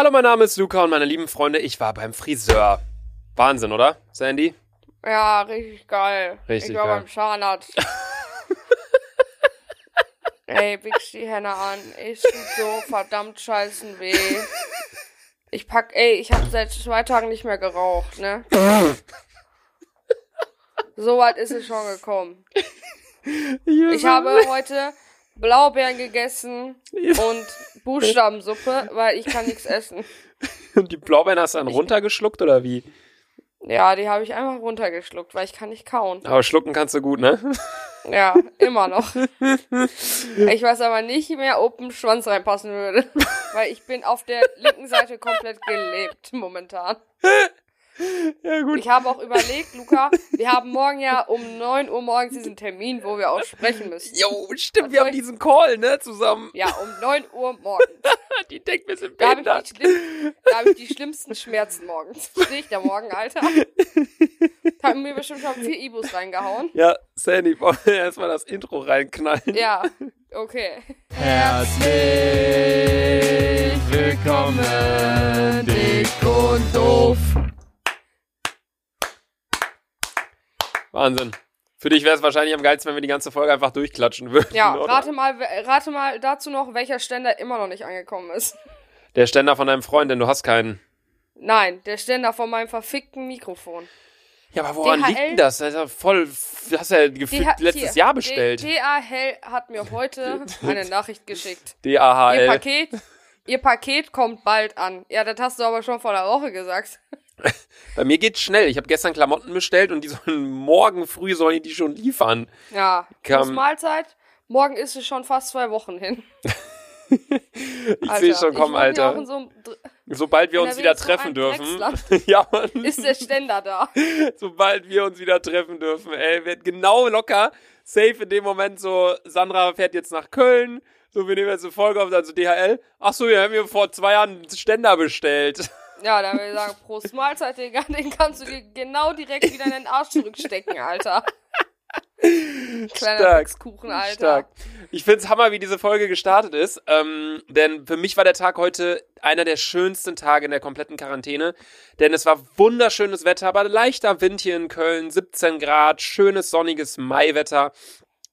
Hallo, mein Name ist Luca und meine lieben Freunde, ich war beim Friseur. Wahnsinn, oder, Sandy? Ja, richtig geil. Richtig ich war geil. beim Zahnarzt. Ey, wichs die Hände an. Es tut so verdammt scheißen weh. Ich pack, ey, ich habe seit zwei Tagen nicht mehr geraucht, ne? so weit ist es schon gekommen. Ich habe heute Blaubeeren gegessen und Buchstabensuppe, weil ich kann nichts essen. Und die Blaubeeren hast du dann runtergeschluckt oder wie? Ja, die habe ich einfach runtergeschluckt, weil ich kann nicht kauen. Aber schlucken kannst du gut, ne? Ja, immer noch. Ich weiß aber nicht mehr, ob ein Schwanz reinpassen würde. Weil ich bin auf der linken Seite komplett gelebt momentan. Ja, gut. Ich habe auch überlegt, Luca, wir haben morgen ja um 9 Uhr morgens diesen Termin, wo wir auch sprechen müssen. Jo, stimmt, Was wir haben ich- diesen Call, ne, zusammen. Ja, um 9 Uhr morgens. Die denkt, wir sind Da habe ich, behindert. schlimm, hab ich die schlimmsten Schmerzen morgens. Stehe ich da morgen, Alter? Da haben mir bestimmt schon vier Ibus reingehauen. Ja, Sandy, wollen wir erstmal das Intro reinknallen. Ja, okay. Herzlich willkommen, dick und doof. Wahnsinn. Für dich wäre es wahrscheinlich am geilsten, wenn wir die ganze Folge einfach durchklatschen würden. Ja, oder? rate mal, rate mal dazu noch, welcher Ständer immer noch nicht angekommen ist. Der Ständer von deinem Freund, denn du hast keinen. Nein, der Ständer von meinem verfickten Mikrofon. Ja, aber woran DHL? liegt denn das? Das ist ja voll. Du hast ja gefühlt letztes hier, Jahr bestellt. DHL hat mir heute eine Nachricht geschickt. Ihr DAHL. Paket, ihr Paket kommt bald an. Ja, das hast du aber schon vor der Woche gesagt. Bei mir geht's schnell. Ich habe gestern Klamotten bestellt und die sollen morgen früh sollen die, die schon liefern. Ja, Kam- Mahlzeit. Morgen ist es schon fast zwei Wochen hin. Ich sehe schon kommen, Alter. so Sobald wir uns wieder treffen dürfen. Ja, Mann. ist der Ständer da. Sobald wir uns wieder treffen dürfen, ey, wird genau locker. Safe in dem Moment so, Sandra fährt jetzt nach Köln. So, wir nehmen jetzt eine Folge auf, also DHL. Ach so, wir haben mir vor zwei Jahren einen Ständer bestellt. Ja, dann würde ich sagen, Prost Mahlzeit, Digga. Den kannst du dir genau direkt wieder in den Arsch zurückstecken, Alter. Kleiner. Wichskuchen, Alter. Stark. Ich find's Hammer, wie diese Folge gestartet ist. Ähm, denn für mich war der Tag heute einer der schönsten Tage in der kompletten Quarantäne. Denn es war wunderschönes Wetter, aber leichter Wind hier in Köln, 17 Grad, schönes sonniges Maiwetter.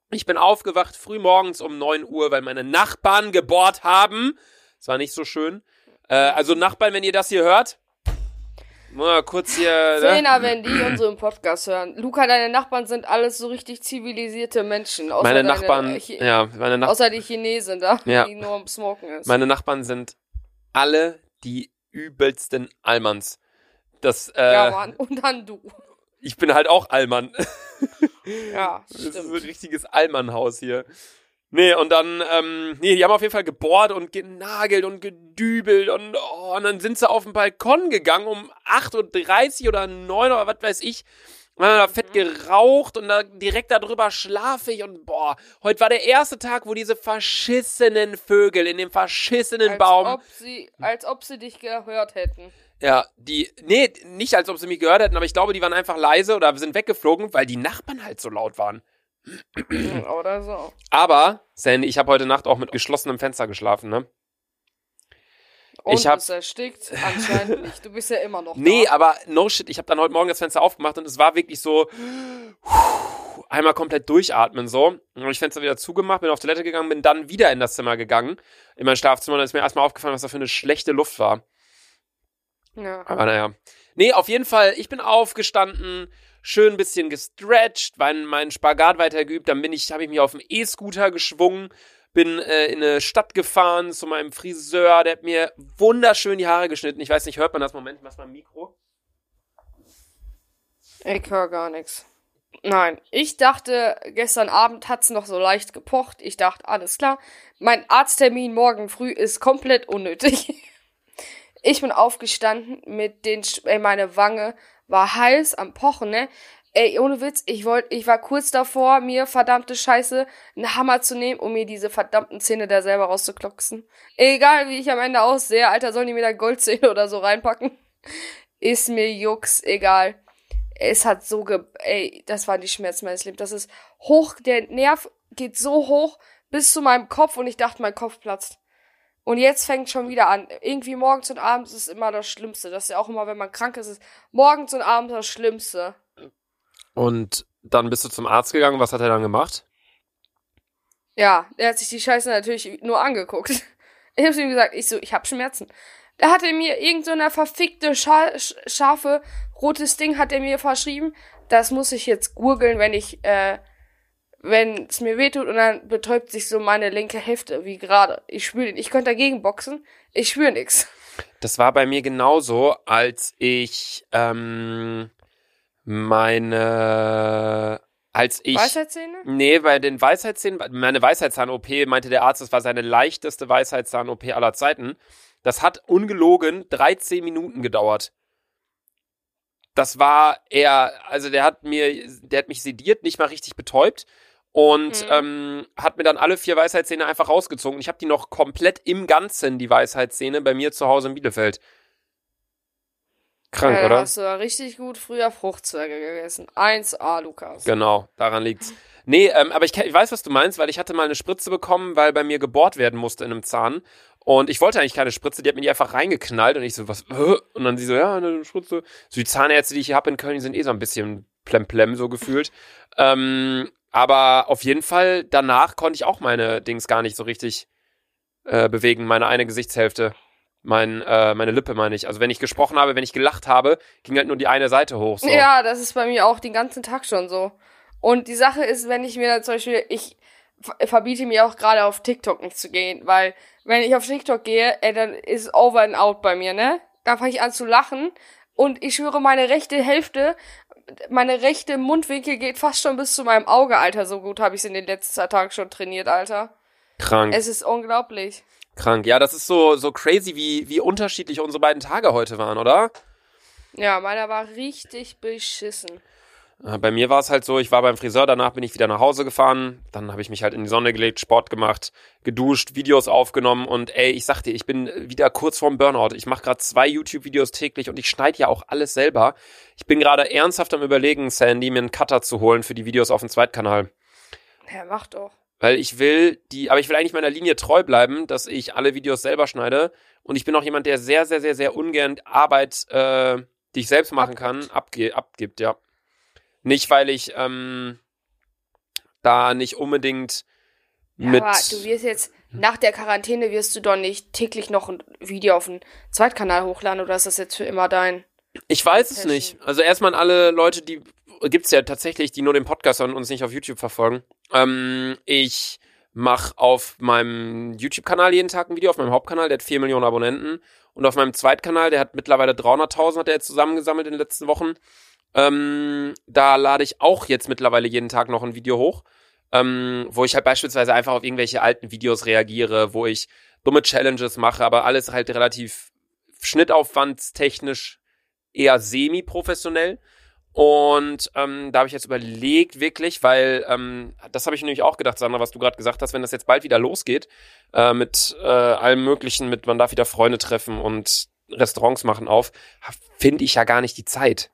Ich bin aufgewacht früh morgens um 9 Uhr, weil meine Nachbarn gebohrt haben. Es war nicht so schön. Äh, also Nachbarn, wenn ihr das hier hört, mal kurz hier. Ne? Zehner, wenn die unseren Podcast hören. Luca, deine Nachbarn sind alles so richtig zivilisierte Menschen. Außer Meine deine, Nachbarn, äh, Chi- ja, meine Nachbarn. Außer die Chinesen da, Ja. die nur am Smoken ist. Meine Nachbarn sind alle die übelsten Allmanns. Das, äh, ja, Mann. Und dann du. ich bin halt auch Allmann. Ja, Das ist so ein stimmt. richtiges Allmannhaus hier. Nee, und dann, ähm, nee, die haben auf jeden Fall gebohrt und genagelt und gedübelt und, oh, und dann sind sie auf den Balkon gegangen um 8.30 Uhr oder 9 Uhr, was weiß ich. Und dann haben da fett geraucht und da direkt darüber schlafe ich und boah, heute war der erste Tag, wo diese verschissenen Vögel in dem verschissenen Als Baum ob, sie, als ob sie dich gehört hätten. Ja, die, nee, nicht als ob sie mich gehört hätten, aber ich glaube, die waren einfach leise oder sind weggeflogen, weil die Nachbarn halt so laut waren. Oder so. Aber, Sandy, ich habe heute Nacht auch mit geschlossenem Fenster geschlafen, ne? Und Ich hab- erstickt? Anscheinend nicht. Du bist ja immer noch Nee, da. aber no shit, ich habe dann heute Morgen das Fenster aufgemacht und es war wirklich so einmal komplett durchatmen so. Und dann habe ich Fenster wieder zugemacht, bin auf Toilette gegangen, bin dann wieder in das Zimmer gegangen, in mein Schlafzimmer, und dann ist mir erstmal aufgefallen, was da für eine schlechte Luft war. Ja. Aber naja. Nee, auf jeden Fall, ich bin aufgestanden, schön ein bisschen gestretched, meinen meinen Spagat weitergeübt, dann bin ich, habe ich mich auf dem E-Scooter geschwungen, bin äh, in eine Stadt gefahren zu meinem Friseur, der hat mir wunderschön die Haare geschnitten. Ich weiß nicht, hört man das? Moment, mach mal ein Mikro. Ich höre gar nichts. Nein, ich dachte, gestern Abend hat's noch so leicht gepocht. Ich dachte, alles klar. Mein Arzttermin morgen früh ist komplett unnötig. Ich bin aufgestanden mit den, Sch- ey, meine Wange war heiß am Pochen, ne? Ey, ohne Witz, ich wollte, ich war kurz davor, mir verdammte Scheiße einen Hammer zu nehmen, um mir diese verdammten Zähne da selber rauszuklocksen. Egal, wie ich am Ende aussehe, Alter, sollen die mir da Goldzähne oder so reinpacken? Ist mir Jux, egal. Es hat so ge... Ey, das waren die Schmerzen meines Lebens. Das ist hoch, der Nerv geht so hoch bis zu meinem Kopf und ich dachte, mein Kopf platzt. Und jetzt fängt schon wieder an. Irgendwie morgens und abends ist immer das Schlimmste. Das ist ja auch immer, wenn man krank ist, ist morgens und abends das Schlimmste. Und dann bist du zum Arzt gegangen. Was hat er dann gemacht? Ja, er hat sich die Scheiße natürlich nur angeguckt. Ich hab's ihm gesagt, ich so, ich hab Schmerzen. Da hat er mir irgend so eine verfickte, scha scharfe, rotes Ding hat er mir verschrieben. Das muss ich jetzt gurgeln, wenn ich, äh, wenn es mir wehtut und dann betäubt sich so meine linke Hälfte, wie gerade. Ich spüre Ich könnte dagegen boxen. Ich spüre nix. Das war bei mir genauso, als ich ähm, meine als ich. Weisheitszähne? Nee, bei den Weisheitszähnen, meine Weisheitszahn-OP meinte der Arzt, das war seine leichteste Weisheitszahn-OP aller Zeiten. Das hat ungelogen 13 Minuten gedauert. Das war er, also der hat mir, der hat mich sediert, nicht mal richtig betäubt und mhm. ähm, hat mir dann alle vier Weisheitszähne einfach rausgezogen. Ich habe die noch komplett im Ganzen, die Weisheitszähne, bei mir zu Hause in Bielefeld. Krank, ja, oder? Hast du ja richtig gut früher Fruchtzwerge gegessen. 1A, Lukas. Genau, daran liegt's. Nee, ähm, aber ich, ich weiß, was du meinst, weil ich hatte mal eine Spritze bekommen, weil bei mir gebohrt werden musste in einem Zahn. Und ich wollte eigentlich keine Spritze, die hat mir die einfach reingeknallt und ich so, was, äh? und dann sie so, ja, eine Spritze. So die Zahnärzte, die ich hier habe in Köln, die sind eh so ein bisschen plemplem so gefühlt. Ähm, aber auf jeden Fall, danach konnte ich auch meine Dings gar nicht so richtig äh, bewegen, meine eine Gesichtshälfte. Mein, äh, meine Lippe meine ich. Also wenn ich gesprochen habe, wenn ich gelacht habe, ging halt nur die eine Seite hoch. So. Ja, das ist bei mir auch den ganzen Tag schon so. Und die Sache ist, wenn ich mir zum Beispiel, ich verbiete mir auch gerade auf TikTok nicht zu gehen, weil wenn ich auf TikTok gehe, ey, dann ist over and out bei mir, ne? Dann fange ich an zu lachen und ich schwöre, meine rechte Hälfte, meine rechte Mundwinkel geht fast schon bis zu meinem Auge, Alter. So gut habe ich es in den letzten zwei Tagen schon trainiert, Alter. Krank. Es ist unglaublich. Krank. Ja, das ist so, so crazy, wie, wie unterschiedlich unsere beiden Tage heute waren, oder? Ja, meiner war richtig beschissen. Bei mir war es halt so, ich war beim Friseur, danach bin ich wieder nach Hause gefahren, dann habe ich mich halt in die Sonne gelegt, Sport gemacht, geduscht, Videos aufgenommen und ey, ich sag dir, ich bin wieder kurz vorm Burnout. Ich mache gerade zwei YouTube-Videos täglich und ich schneide ja auch alles selber. Ich bin gerade ernsthaft am überlegen, Sandy, mir einen Cutter zu holen für die Videos auf dem Zweitkanal. Ja, mach doch. Weil ich will die, aber ich will eigentlich meiner Linie treu bleiben, dass ich alle Videos selber schneide. Und ich bin auch jemand, der sehr, sehr, sehr, sehr ungern Arbeit, äh, die ich selbst machen kann, abge abgibt, ja. Nicht, weil ich ähm, da nicht unbedingt ja, mit. Aber du wirst jetzt, nach der Quarantäne wirst du doch nicht täglich noch ein Video auf den Zweitkanal hochladen oder ist das jetzt für immer dein? Ich weiß es nicht. Also erstmal an alle Leute, die gibt's ja tatsächlich, die nur den Podcast hören und uns nicht auf YouTube verfolgen. Ähm, ich mache auf meinem YouTube-Kanal jeden Tag ein Video, auf meinem Hauptkanal, der hat 4 Millionen Abonnenten. Und auf meinem Zweitkanal, der hat mittlerweile 300.000, hat er jetzt zusammengesammelt in den letzten Wochen. Ähm, da lade ich auch jetzt mittlerweile jeden Tag noch ein Video hoch, ähm, wo ich halt beispielsweise einfach auf irgendwelche alten Videos reagiere, wo ich dumme Challenges mache, aber alles halt relativ schnittaufwandstechnisch eher semi-professionell. Und ähm, da habe ich jetzt überlegt, wirklich, weil ähm, das habe ich nämlich auch gedacht, Sandra, was du gerade gesagt hast, wenn das jetzt bald wieder losgeht, äh, mit äh, allem Möglichen, mit man darf wieder Freunde treffen und Restaurants machen auf, finde ich ja gar nicht die Zeit.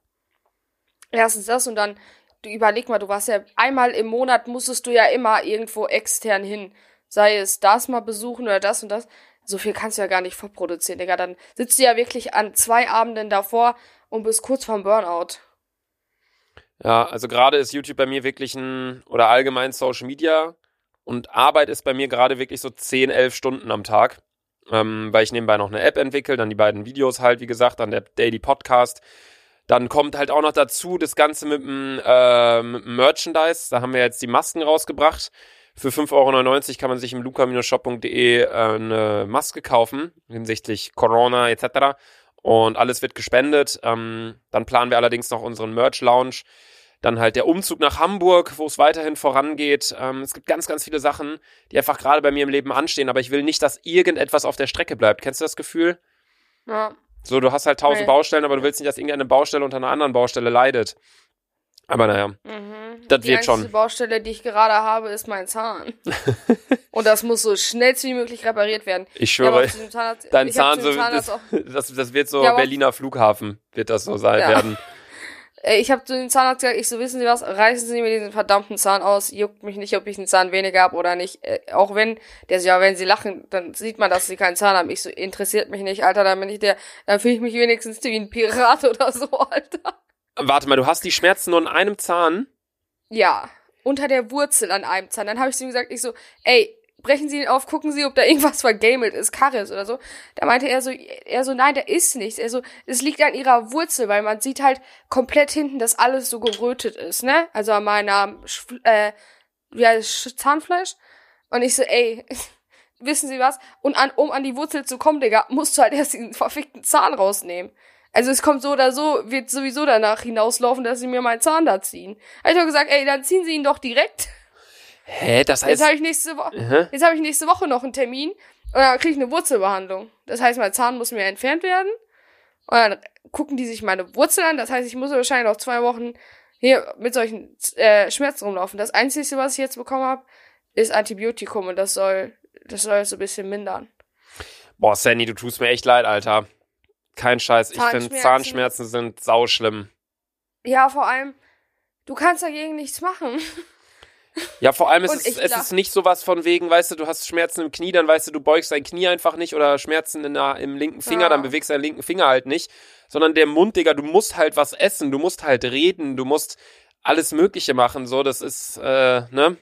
Erstens das und dann, du überleg mal, du warst ja einmal im Monat musstest du ja immer irgendwo extern hin. Sei es das mal besuchen oder das und das. So viel kannst du ja gar nicht vorproduzieren, Digga. Dann sitzt du ja wirklich an zwei Abenden davor und bist kurz vorm Burnout. Ja, also gerade ist YouTube bei mir wirklich ein, oder allgemein Social Media und Arbeit ist bei mir gerade wirklich so 10, 11 Stunden am Tag. Ähm, weil ich nebenbei noch eine App entwickle, dann die beiden Videos halt, wie gesagt, dann der Daily Podcast. Dann kommt halt auch noch dazu das Ganze mit dem, äh, mit dem Merchandise. Da haben wir jetzt die Masken rausgebracht. Für 5,99 Euro kann man sich im luca-shop.de äh, eine Maske kaufen, hinsichtlich Corona etc. Und alles wird gespendet. Ähm, dann planen wir allerdings noch unseren Merch-Lounge. Dann halt der Umzug nach Hamburg, wo es weiterhin vorangeht. Ähm, es gibt ganz, ganz viele Sachen, die einfach gerade bei mir im Leben anstehen. Aber ich will nicht, dass irgendetwas auf der Strecke bleibt. Kennst du das Gefühl? Ja. So, du hast halt tausend Nee. Baustellen, aber du willst nicht, dass irgendeine Baustelle unter einer anderen Baustelle leidet. Aber naja, Mhm. Das die wird schon. Baustelle, die ich gerade habe, ist mein Zahn. und das muss so schnellst wie möglich repariert werden. ich Ich schwöre, dem Zahnarzt- dein ich Zahn, so, Zahnarzt das, auch- das, das wird so Ja, Berliner Flughafen, wird das so sein Ja. werden. Äh, Ich habe zu den Zahnarzt gesagt, ich so, wissen Sie was, reißen Sie mir diesen verdammten Zahn aus, juckt mich nicht, ob ich einen Zahn weniger habe oder nicht. Äh, auch wenn, der so, ja, wenn Sie lachen, dann sieht man, dass Sie keinen Zahn haben. Ich so, interessiert mich nicht, Alter, dann bin ich der, dann fühle ich mich wenigstens wie ein Pirat oder so, Alter. Warte mal, du hast die Schmerzen nur in einem Zahn? Ja, unter der Wurzel an einem Zahn. Dann habe ich zu ihm gesagt, ich so, ey, brechen Sie ihn auf, gucken Sie, ob da irgendwas vergamelt ist, Karies oder so. Da meinte er so, er so, nein, da ist nichts. Er so, es liegt an ihrer Wurzel, weil man sieht halt komplett hinten, dass alles so gerötet ist, ne? Also an meiner, äh, wie heißt Zahnfleisch. Und ich so, ey, wissen Sie was? Und an, um an die Wurzel zu kommen, Digga, musst du halt erst diesen verfickten Zahn rausnehmen. Also es kommt so oder so, wird sowieso danach hinauslaufen, dass sie mir meinen Zahn da ziehen. Hab ich doch gesagt, ey, dann ziehen sie ihn doch direkt. Hä, das heißt. Jetzt habe ich nächste jetzt habe ich nächste Woche noch einen Termin und dann kriege ich eine Wurzelbehandlung. Das heißt, mein Zahn muss mir entfernt werden. Und dann gucken die sich meine Wurzel an. Das heißt, ich muss wahrscheinlich noch zwei Wochen hier mit solchen äh, Schmerzen rumlaufen. Das Einzige, was ich jetzt bekommen habe, ist Antibiotikum und das soll, das soll so ein bisschen mindern. Boah, Sandy, du tust mir echt leid, Alter. Kein Scheiß. Ich finde Zahnschmerzen. Zahnschmerzen sind sauschlimm. Ja, vor allem, du kannst dagegen nichts machen. Ja, vor allem ist es, es lach- ist nicht sowas von wegen, weißt du, du hast Schmerzen im Knie, dann weißt du, du beugst dein Knie einfach nicht oder Schmerzen in der, im linken Finger, Ja. dann bewegst du deinen linken Finger halt nicht. Sondern der Mund, Digga, du musst halt was essen, du musst halt reden, du musst alles Mögliche machen, so, das ist, äh, ne?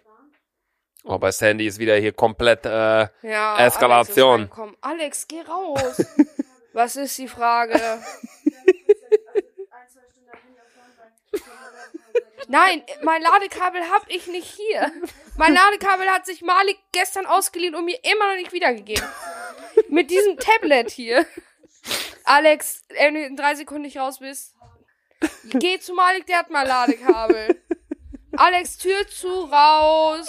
Oh, bei Sandy ist wieder hier komplett, äh, Ja, Eskalation. Alex. Alex, geh raus. Was ist die Frage? Nein, mein Ladekabel hab ich nicht hier. Mein Ladekabel hat sich Malik gestern ausgeliehen und mir immer noch nicht wiedergegeben. Mit diesem Tablet hier. Alex, wenn du in drei Sekunden nicht raus bist, geh zu Malik, der hat mal Ladekabel. Alex, Tür zu, raus.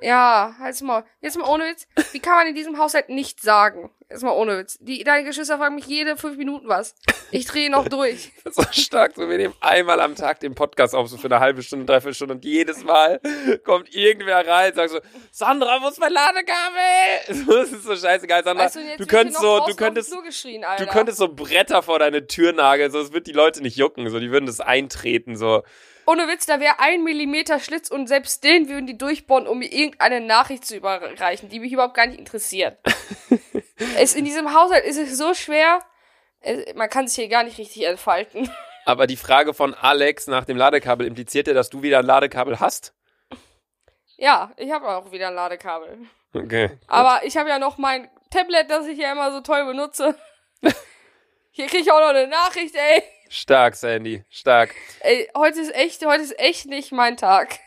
Ja, halt's mal. Jetzt mal ohne Witz. Wie kann man in diesem Haushalt nicht sagen? Jetzt mal ohne Witz. Die, deine Geschwister fragen mich jede fünf Minuten was. Ich drehe noch durch. so stark, so wir nehmen einmal am Tag den Podcast auf, so für eine halbe Stunde, dreiviertel Stunde und jedes Mal kommt irgendwer rein und sagt so, Sandra, wo ist mein Ladekabel? Das ist so scheißegal, Sandra. Weißt du, du könntest so, du könntest, du könntest so Bretter vor deine Tür nageln, so, es wird die Leute nicht jucken, so, die würden das eintreten, so. Ohne Witz, da wäre ein Millimeter Schlitz und selbst den würden die durchbohren, um mir irgendeine Nachricht zu überreichen, die mich überhaupt gar nicht interessiert. Es, in diesem Haushalt ist es so schwer, es, man kann sich hier gar nicht richtig entfalten. Aber die Frage von Alex nach dem Ladekabel impliziert ja, dass du wieder ein Ladekabel hast? Ja, ich habe auch wieder ein Ladekabel. Okay. Aber ich habe ja noch mein Tablet, das ich ja immer so toll benutze. Hier krieg ich auch noch eine Nachricht, ey. Stark, Sandy, stark. Ey, heute ist echt, heute ist echt nicht mein Tag.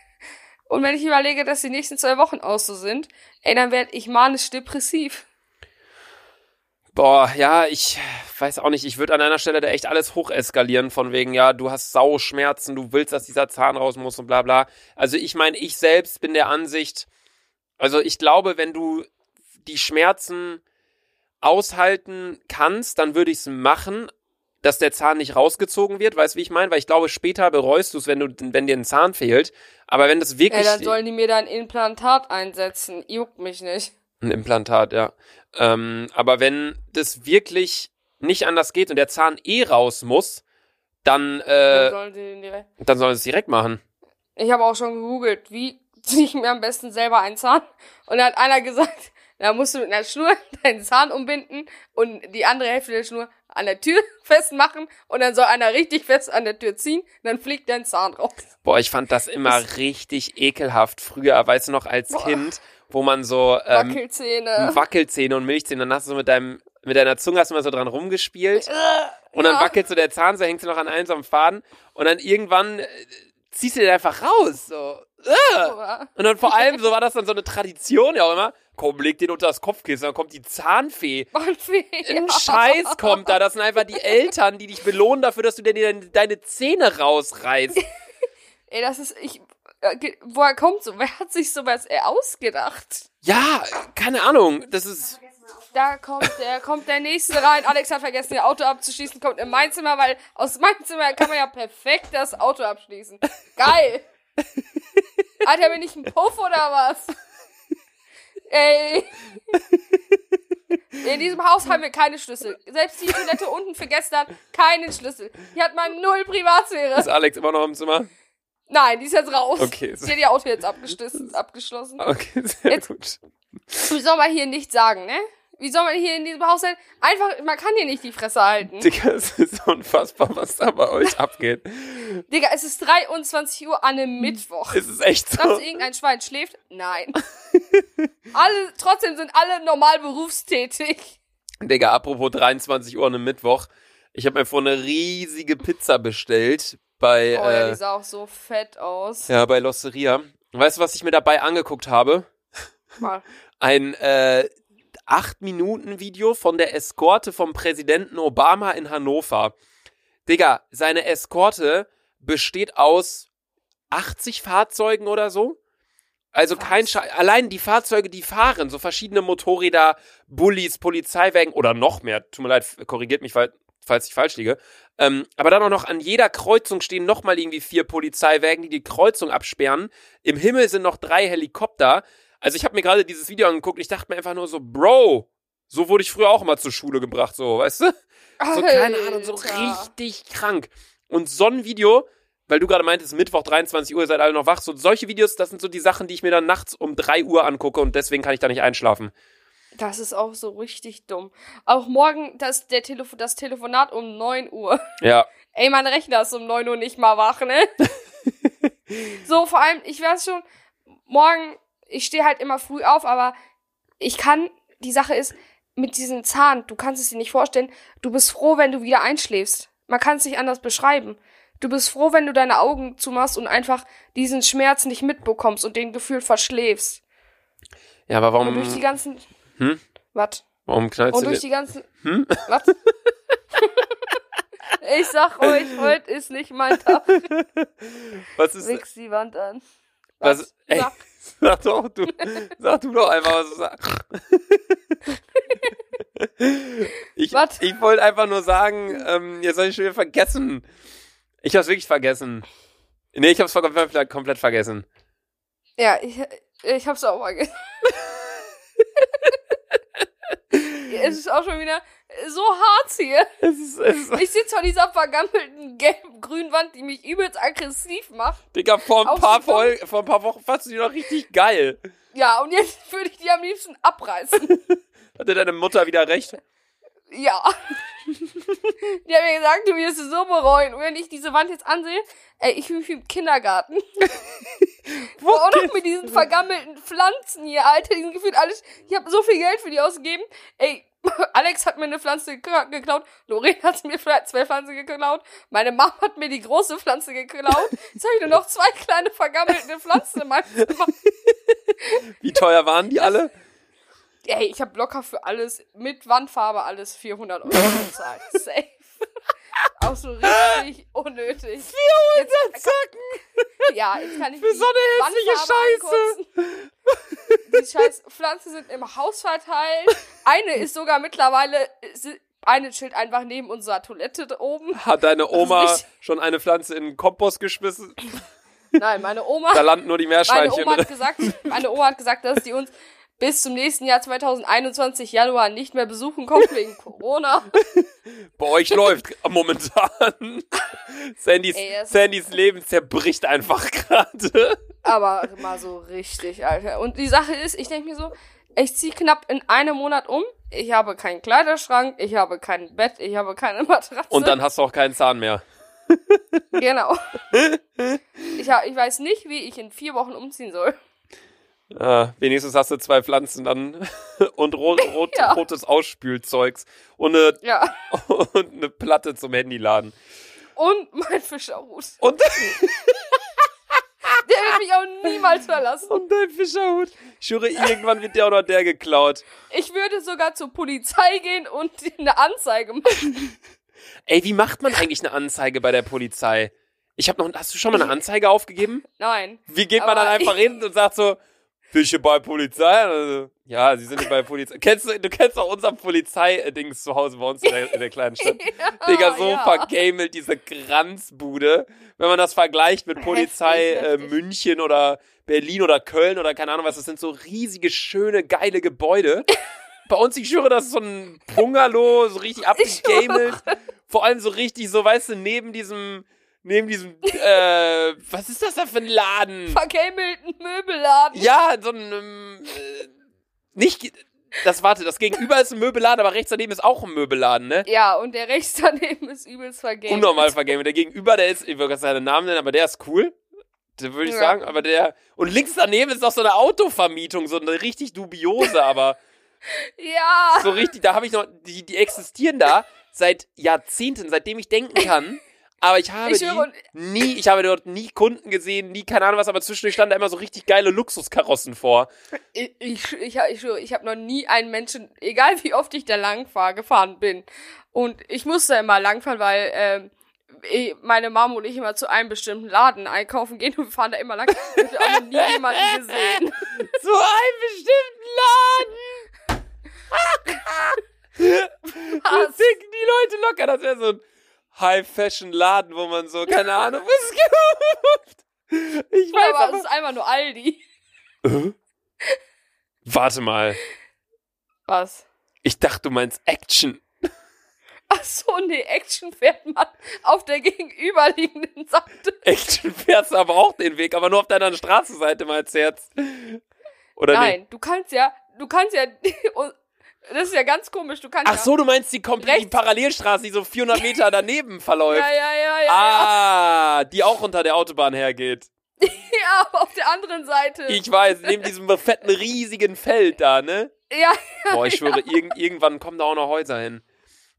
Und wenn ich überlege, dass die nächsten zwei Wochen auch so sind, ey, dann werde ich manisch-depressiv. Boah, ja, ich weiß auch nicht, ich würde an deiner Stelle da echt alles hocheskalieren, von wegen, ja, du hast Sauschmerzen, du willst, dass dieser Zahn raus muss und bla bla. Also ich meine, ich selbst bin der Ansicht, also ich glaube, wenn du die Schmerzen aushalten kannst, dann würde ich es machen, dass der Zahn nicht rausgezogen wird, weißt du, wie ich meine? Weil ich glaube, später bereust du es, wenn du, wenn dir ein Zahn fehlt. Aber wenn das wirklich. dann sollen die mir da ein Implantat einsetzen. Juckt mich nicht. Ein Implantat, ja. Ähm, aber wenn das wirklich nicht anders geht und der Zahn eh raus muss, dann, Dann äh, sollen den direkt. dann sollen sie es direkt machen. Ich habe auch schon gegoogelt, wie ziehe ich mir am besten selber einen Zahn. Und da hat einer gesagt, da musst du mit einer Schnur deinen Zahn umbinden und die andere Hälfte der Schnur an der Tür festmachen und dann soll einer richtig fest an der Tür ziehen, dann fliegt dein Zahn raus. Boah, ich fand das immer richtig ekelhaft. Früher, weißt du noch, als Boah. Kind, wo man so ähm, Wackelzähne. Wackelzähne und Milchzähne, dann hast du so mit deinem, mit deiner Zunge hast du mal so dran rumgespielt und dann ja. wackelt so der Zahn, so hängst du noch an einem so einem Faden und dann irgendwann äh, ziehst du den einfach raus, so. Äh. Und dann vor allem, so war das dann so eine Tradition ja auch immer. Komm, leg den unter das Kopfkissen, dann kommt die Zahnfee. Und wie, Ein Scheiß kommt da. Das sind einfach die Eltern, die dich belohnen dafür, dass du dir deine, deine Zähne rausreißt. Ey, das ist, ich, äh, woher kommt so? Wer hat sich sowas äh, ausgedacht? Ja, keine Ahnung. Das ist. Da kommt der, kommt der nächste rein. Alex hat vergessen, ihr Auto abzuschließen, kommt in mein Zimmer, weil aus meinem Zimmer kann man ja perfekt das Auto abschließen. Geil! Alter, bin ich ein Puff oder was? Ey. In diesem Haus haben wir keine Schlüssel. Selbst die Toilette unten für gestern, keinen Schlüssel. Hier hat man null Privatsphäre. Ist Alex immer noch im Zimmer? Nein, die ist jetzt raus. Okay. Sie hat ihr Auto jetzt abgeschlossen. abgeschlossen. Okay, sehr Jetzt- gut. Wie soll man hier nichts sagen, ne? Wie soll man hier in diesem Haus sein? Einfach, man kann hier nicht die Fresse halten. Digga, es ist unfassbar, was da bei euch abgeht. Digga, es ist 23 Uhr an einem Mittwoch. Es ist echt so. Glaubst du, irgendein Schwein schläft? Nein. alle, trotzdem sind alle normal berufstätig. Digga, apropos 23 Uhr an einem Mittwoch. Ich habe mir vorhin eine riesige Pizza bestellt bei, Oh ja, äh, die sah auch so fett aus. ja, bei Losteria. Weißt du, was ich mir dabei angeguckt habe? Mal. Ein äh, 8-Minuten-Video von der Eskorte vom Präsidenten Obama in Hannover. Digga, seine Eskorte besteht aus 80 Fahrzeugen oder so. Also Was? kein Sche allein die Fahrzeuge, die fahren, so verschiedene Motorräder, Bullis, Polizeiwagen oder noch mehr. Tut mir leid, korrigiert mich, weil- falls ich falsch liege. Ähm, aber dann auch noch an jeder Kreuzung stehen nochmal irgendwie vier Polizeiwagen, die die Kreuzung absperren. Im Himmel sind noch drei Helikopter. Also ich habe mir gerade dieses Video angeguckt ich dachte mir einfach nur so, Bro, so wurde ich früher auch immer zur Schule gebracht, so, weißt du? So, keine Ahnung, so richtig krank. Und so ein Video, weil du gerade meintest, Mittwoch 23 Uhr, ihr seid alle noch wach, so solche Videos, das sind so die Sachen, die ich mir dann nachts um 3 Uhr angucke und deswegen kann ich da nicht einschlafen. Das ist auch so richtig dumm. Auch morgen das, der Telefo das Telefonat um 9 Uhr. Ja, Ey, mein Rechner ist um 9 Uhr nicht mal wach, ne? so, vor allem, ich weiß schon, morgen, ich stehe halt immer früh auf, aber ich kann, die Sache ist, mit diesem Zahn, du kannst es dir nicht vorstellen, du bist froh, wenn du wieder einschläfst. Man kann es nicht anders beschreiben. Du bist froh, wenn du deine Augen zumachst und einfach diesen Schmerz nicht mitbekommst und den Gefühl verschläfst. ja, aber Und durch die warum, ganzen. Hm? Was? warum knallst Und du durch die ganzen. Hm? Was? ich sag euch, heute ist nicht mein Tag. Was ist, Wichs die Wand an. was, ey, Sag. sag doch, du, sag du doch einfach, was du sagst. Ich, Was? ich wollte einfach nur sagen, ähm, jetzt habe ich schon wieder vergessen. Ich hab's wirklich vergessen. Nee, ich hab's komplett, komplett vergessen. Ja, ich, ich hab's auch vergessen. Es ist auch schon wieder so hart hier. Es ist, es ist, Ich sitze vor dieser vergammelten gelb-grünen Wand, die mich übelst aggressiv macht. Digga, vor ein paar. Folgen, vor ein paar Wochen fandst du die noch richtig geil. Ja, und jetzt würde ich die am liebsten abreißen. Hatte deine Mutter wieder recht? Ja. Die haben mir gesagt, du wirst es so bereuen. Und wenn ich diese Wand jetzt ansehe, ey, ich fühle mich wie im Kindergarten. Wo auch noch mit diesen vergammelten Pflanzen hier, Alter, diesen gefühlt alles. Ich habe so viel Geld für die ausgegeben. Ey, Alex hat mir eine Pflanze gekla- geklaut. Lorraine hat mir vielleicht zwei Pflanzen geklaut. Meine Mama hat mir die große Pflanze geklaut. Jetzt habe ich nur noch zwei kleine vergammelte Pflanzen in meinem Zimmer. Wie teuer waren die alle? Ey, ich habe locker für alles, mit Wandfarbe alles 400 Euro bezahlt. Safe. Auch so richtig unnötig. 400 Zacken Ja, jetzt kann ich für die so eine hässliche Wandfarbe Scheiße. ankotzen. Die scheiß Pflanzen sind im Haus verteilt. Eine ist sogar mittlerweile, eine chillt einfach neben unserer Toilette da oben. Hat deine Oma nicht- schon eine Pflanze in den Kompost geschmissen? Nein, meine Oma, Da landen nur die meine Meerschweinchen Oma drin. hat gesagt, meine Oma hat gesagt, dass die uns bis zum nächsten Jahr 2021 Januar nicht mehr besuchen kommt wegen Corona. Bei euch läuft momentan. Sandys, Ey, Sandys Leben zerbricht einfach gerade. Aber mal so richtig, Alter. Und die Sache ist, ich denke mir so, ich ziehe knapp in einem Monat um. Ich habe keinen Kleiderschrank, ich habe kein Bett, ich habe keine Matratze. Und dann hast du auch keinen Zahn mehr. Genau. Ich, ich weiß nicht, wie ich in vier Wochen umziehen soll. Ah, wenigstens hast du zwei Pflanzen dann und rot, rot, Ja. rotes Ausspülzeugs und eine, Ja. und eine Platte zum Handyladen. Und mein Fischerhut. Und, Der wird mich auch niemals verlassen. und dein Fischerhut. Ich schwöre, irgendwann wird der auch noch der geklaut. Ich würde sogar zur Polizei gehen und eine Anzeige machen. Ey, wie macht man eigentlich eine Anzeige bei der Polizei? Ich hab noch, hast du schon mal eine Anzeige aufgegeben? Nein. Wie geht man dann einfach hin und sagt so, Fische bei Polizei? Also, ja, sie sind bei Polizei. Kennst du, du kennst auch unser Polizei-Dings zu Hause bei uns in der, in der kleinen Stadt. Digga, so ja. vergamelt diese Kranzbude. Wenn man das vergleicht mit Polizei äh. München oder Berlin oder Köln oder keine Ahnung was, das sind so riesige, schöne, geile Gebäude. bei uns, ich schwöre, das ist so ein Bungalow, so richtig abgegamelt. Vor allem so richtig, so, weißt du, neben diesem, neben diesem, äh, was ist das da für ein Laden? Vergamelten Möbelladen. Ja, so ein, ähm, äh, nicht, das, warte, das Gegenüber ist ein Möbelladen, aber rechts daneben ist auch ein Möbelladen, ne? Ja, und der rechts daneben ist übelst vergamelt. Unnormal vergamelt. Der Gegenüber, der ist, ich würde gerade seinen Namen nennen, aber der ist cool. Würde ich Ja. sagen, aber der, und links daneben ist auch so eine Autovermietung, so eine richtig dubiose, aber Ja. so richtig, da habe ich noch, die, die existieren da seit Jahrzehnten, seitdem ich denken kann. Aber ich habe Ich die nie, ich habe dort nie Kunden gesehen, nie keine Ahnung was, aber zwischendurch standen da immer so richtig geile Luxuskarossen vor. Ich, ich, ich, ich, ich habe noch nie einen Menschen, egal wie oft ich da lang fahr, gefahren bin. Und ich musste immer langfahren, weil ähm, eh, meine Mama und ich immer zu einem bestimmten Laden einkaufen gehen und wir fahren da immer lang. Ich habe auch noch nie jemanden gesehen. Zu einem bestimmten Laden. Ticken die Leute locker. Das wäre so ein High-Fashion-Laden, wo man so, keine Ahnung, was gibt. Ich weiß aber es aber. ist einfach nur Aldi. Äh? Warte mal. Was? Ich dachte, du meinst Action. Ach so, nee, Action fährt man auf der gegenüberliegenden Seite. Action fährst aber auch den Weg, aber nur auf deiner Straßenseite mal Herz. Oder Nein, nicht? du kannst ja, du kannst ja, das ist ja ganz komisch, du kannst Ach so, du meinst die komplett die Rechts. Parallelstraße, die so 400 Meter daneben verläuft. ja, ja, ja, ja, ja, Ah, die auch unter der Autobahn hergeht. ja, aber auf der anderen Seite. Ich weiß, neben diesem fetten, riesigen Feld da, ne? ja, Boah, ich schwöre, irgend, irgendwann kommen da auch noch Häuser hin.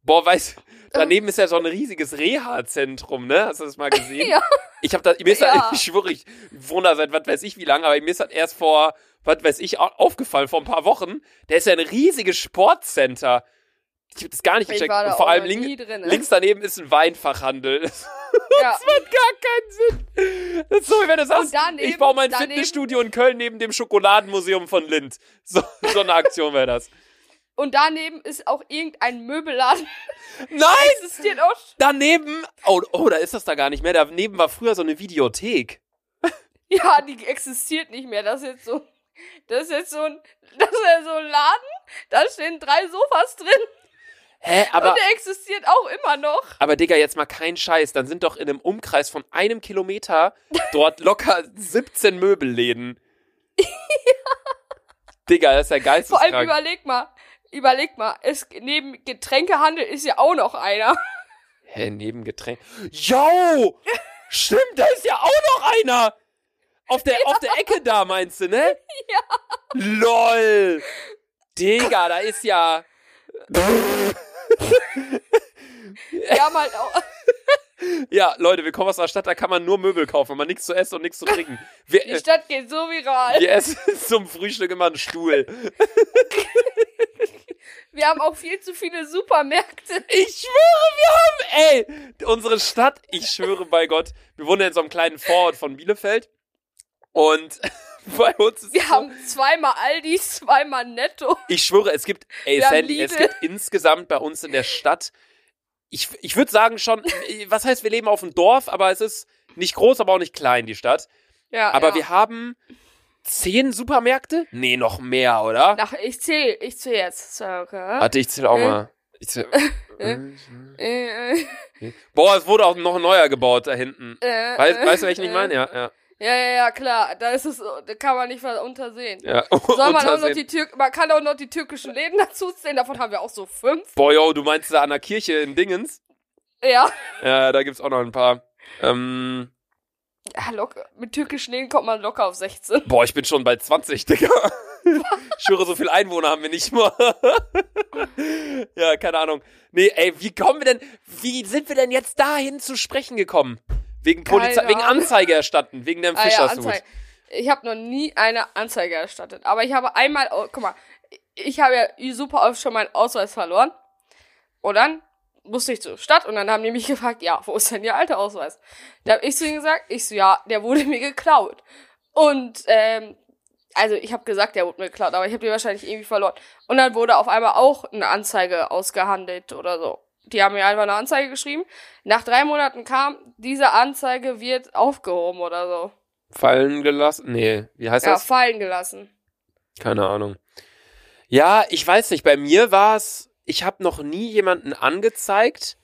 Boah, weißt daneben ist ja so ein riesiges Reha-Zentrum, ne? Hast du das mal gesehen? Ja. Ich hab da, mir ist Ja. da, ich schwöre, ich wohne da seit was weiß ich wie lange, aber mir ist das erst vor, was weiß ich, au- aufgefallen, vor ein paar Wochen. Der ist ja ein riesiges Sportcenter. Ich hab das gar nicht ich gecheckt. Und vor allem link, drin. links daneben ist ein Weinfachhandel. ja. Das macht gar keinen Sinn. Das ist so, wie wenn du sagst, daneben- ich baue mein daneben- Fitnessstudio in Köln neben dem Schokoladenmuseum von Lind. So, so eine Aktion wäre das. Und daneben ist auch irgendein Möbelladen. Nein! Existiert auch. schon. Daneben, oh, oh, da ist das da gar nicht mehr. Daneben war früher so eine Videothek. Ja, die existiert nicht mehr. Das ist jetzt so. Das ist jetzt so ein. Das ist ja so ein Laden. Da stehen drei Sofas drin. Hä, aber, und der existiert auch immer noch. aber Digga, jetzt mal kein Scheiß. Dann sind doch in einem Umkreis von einem Kilometer dort locker 17 Möbelläden. Digga, das ist ja Vor allem geisteskrank. überleg mal. Überleg mal. Es, neben Getränkehandel ist ja auch noch einer. Hä, neben Getränk. Yo! Stimmt, da ist ja auch noch einer! Auf der, auf der Ecke da, meinst du, ne? Ja. LOL! Digga, da ist ja. Halt auch. Ja, Leute, wir kommen aus einer Stadt, da kann man nur Möbel kaufen, man nichts zu essen und nichts zu trinken. Wir, Die Stadt geht so viral. wir essen zum Frühstück immer einen Stuhl. Wir haben auch viel zu viele Supermärkte. Ich schwöre, wir haben, ey, unsere Stadt, ich schwöre bei Gott, wir wohnen in so einem kleinen Vorort von Bielefeld und bei uns ist Wir so, haben zweimal Aldi, zweimal Netto. ich schwöre, es gibt, ey, Sandy, es gibt insgesamt bei uns in der Stadt, ich, ich würde sagen schon, was heißt, wir leben auf dem Dorf, aber es ist nicht groß, aber auch nicht klein, die Stadt. Ja, Aber ja. wir haben zehn Supermärkte? Nee, noch mehr, oder? Nach, ich zähl, ich zähl jetzt. Okay. Warte, ich zähl auch Äh. mal. Ich zähl, Äh. Äh, äh, Boah, es wurde auch noch ein neuer gebaut da hinten. äh, Weißt, weißt du, welchen ich äh. meine? Ja, ja. Ja, ja, ja, klar. Da ist es, da kann man nicht was untersehen. ja. Soll man auch noch die Tür, man kann auch noch die türkischen Läden dazu zählen. Davon haben wir auch so fünf. Boah, yo, du meinst da an der Kirche in Dingens? Ja. Ja, da gibt's auch noch ein paar. Ähm, ja locker. Mit türkischen Läden kommt man locker auf 16. boah, ich bin schon bei 20, Digga. ich schwöre, so viel Einwohner haben wir nicht mal. ja, keine Ahnung. Nee, ey, wie kommen wir denn, wie sind wir denn jetzt dahin zu sprechen gekommen? Wegen Polizei, wegen. Anzeige erstatten, wegen dem Ah ja, Fischersud. Anzeige. Ich habe noch nie eine Anzeige erstattet. Aber ich habe einmal, oh, guck mal, ich habe ja super oft schon meinen Ausweis verloren. Und dann musste ich zur Stadt und dann haben die mich gefragt, ja, wo ist denn Ihr alter Ausweis? Da habe ich zu ihnen gesagt, ich so, ja, der wurde mir geklaut. Und, ähm, also ich habe gesagt, der wurde mir geklaut, aber ich habe die wahrscheinlich irgendwie verloren. Und dann wurde auf einmal auch eine Anzeige ausgehandelt oder so. Die haben mir einfach eine Anzeige geschrieben. Nach drei Monaten kam, diese Anzeige wird aufgehoben oder so. Fallen gelassen? Nee, wie heißt Ja, das? fallen gelassen. Keine Ahnung. Ja, ich weiß nicht. Bei mir war es, ich habe noch nie jemanden angezeigt.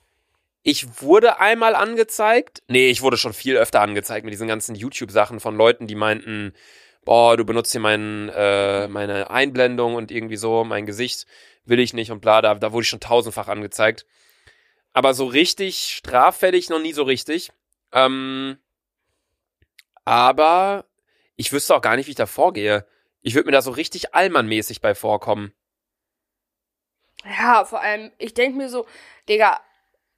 Ich wurde einmal angezeigt. Nee, ich wurde schon viel öfter angezeigt mit diesen ganzen YouTube-Sachen von Leuten, die meinten, boah, du benutzt hier mein, äh, meine Einblendung und irgendwie so, mein Gesicht will ich nicht und bla, da, da wurde ich schon tausendfach angezeigt. Aber so richtig straffällig noch nie so richtig. Ähm, aber ich wüsste auch gar nicht, wie ich da vorgehe. Ich würde mir da so richtig allmannmäßig bei vorkommen. Ja, vor allem, ich denke mir so, Digga,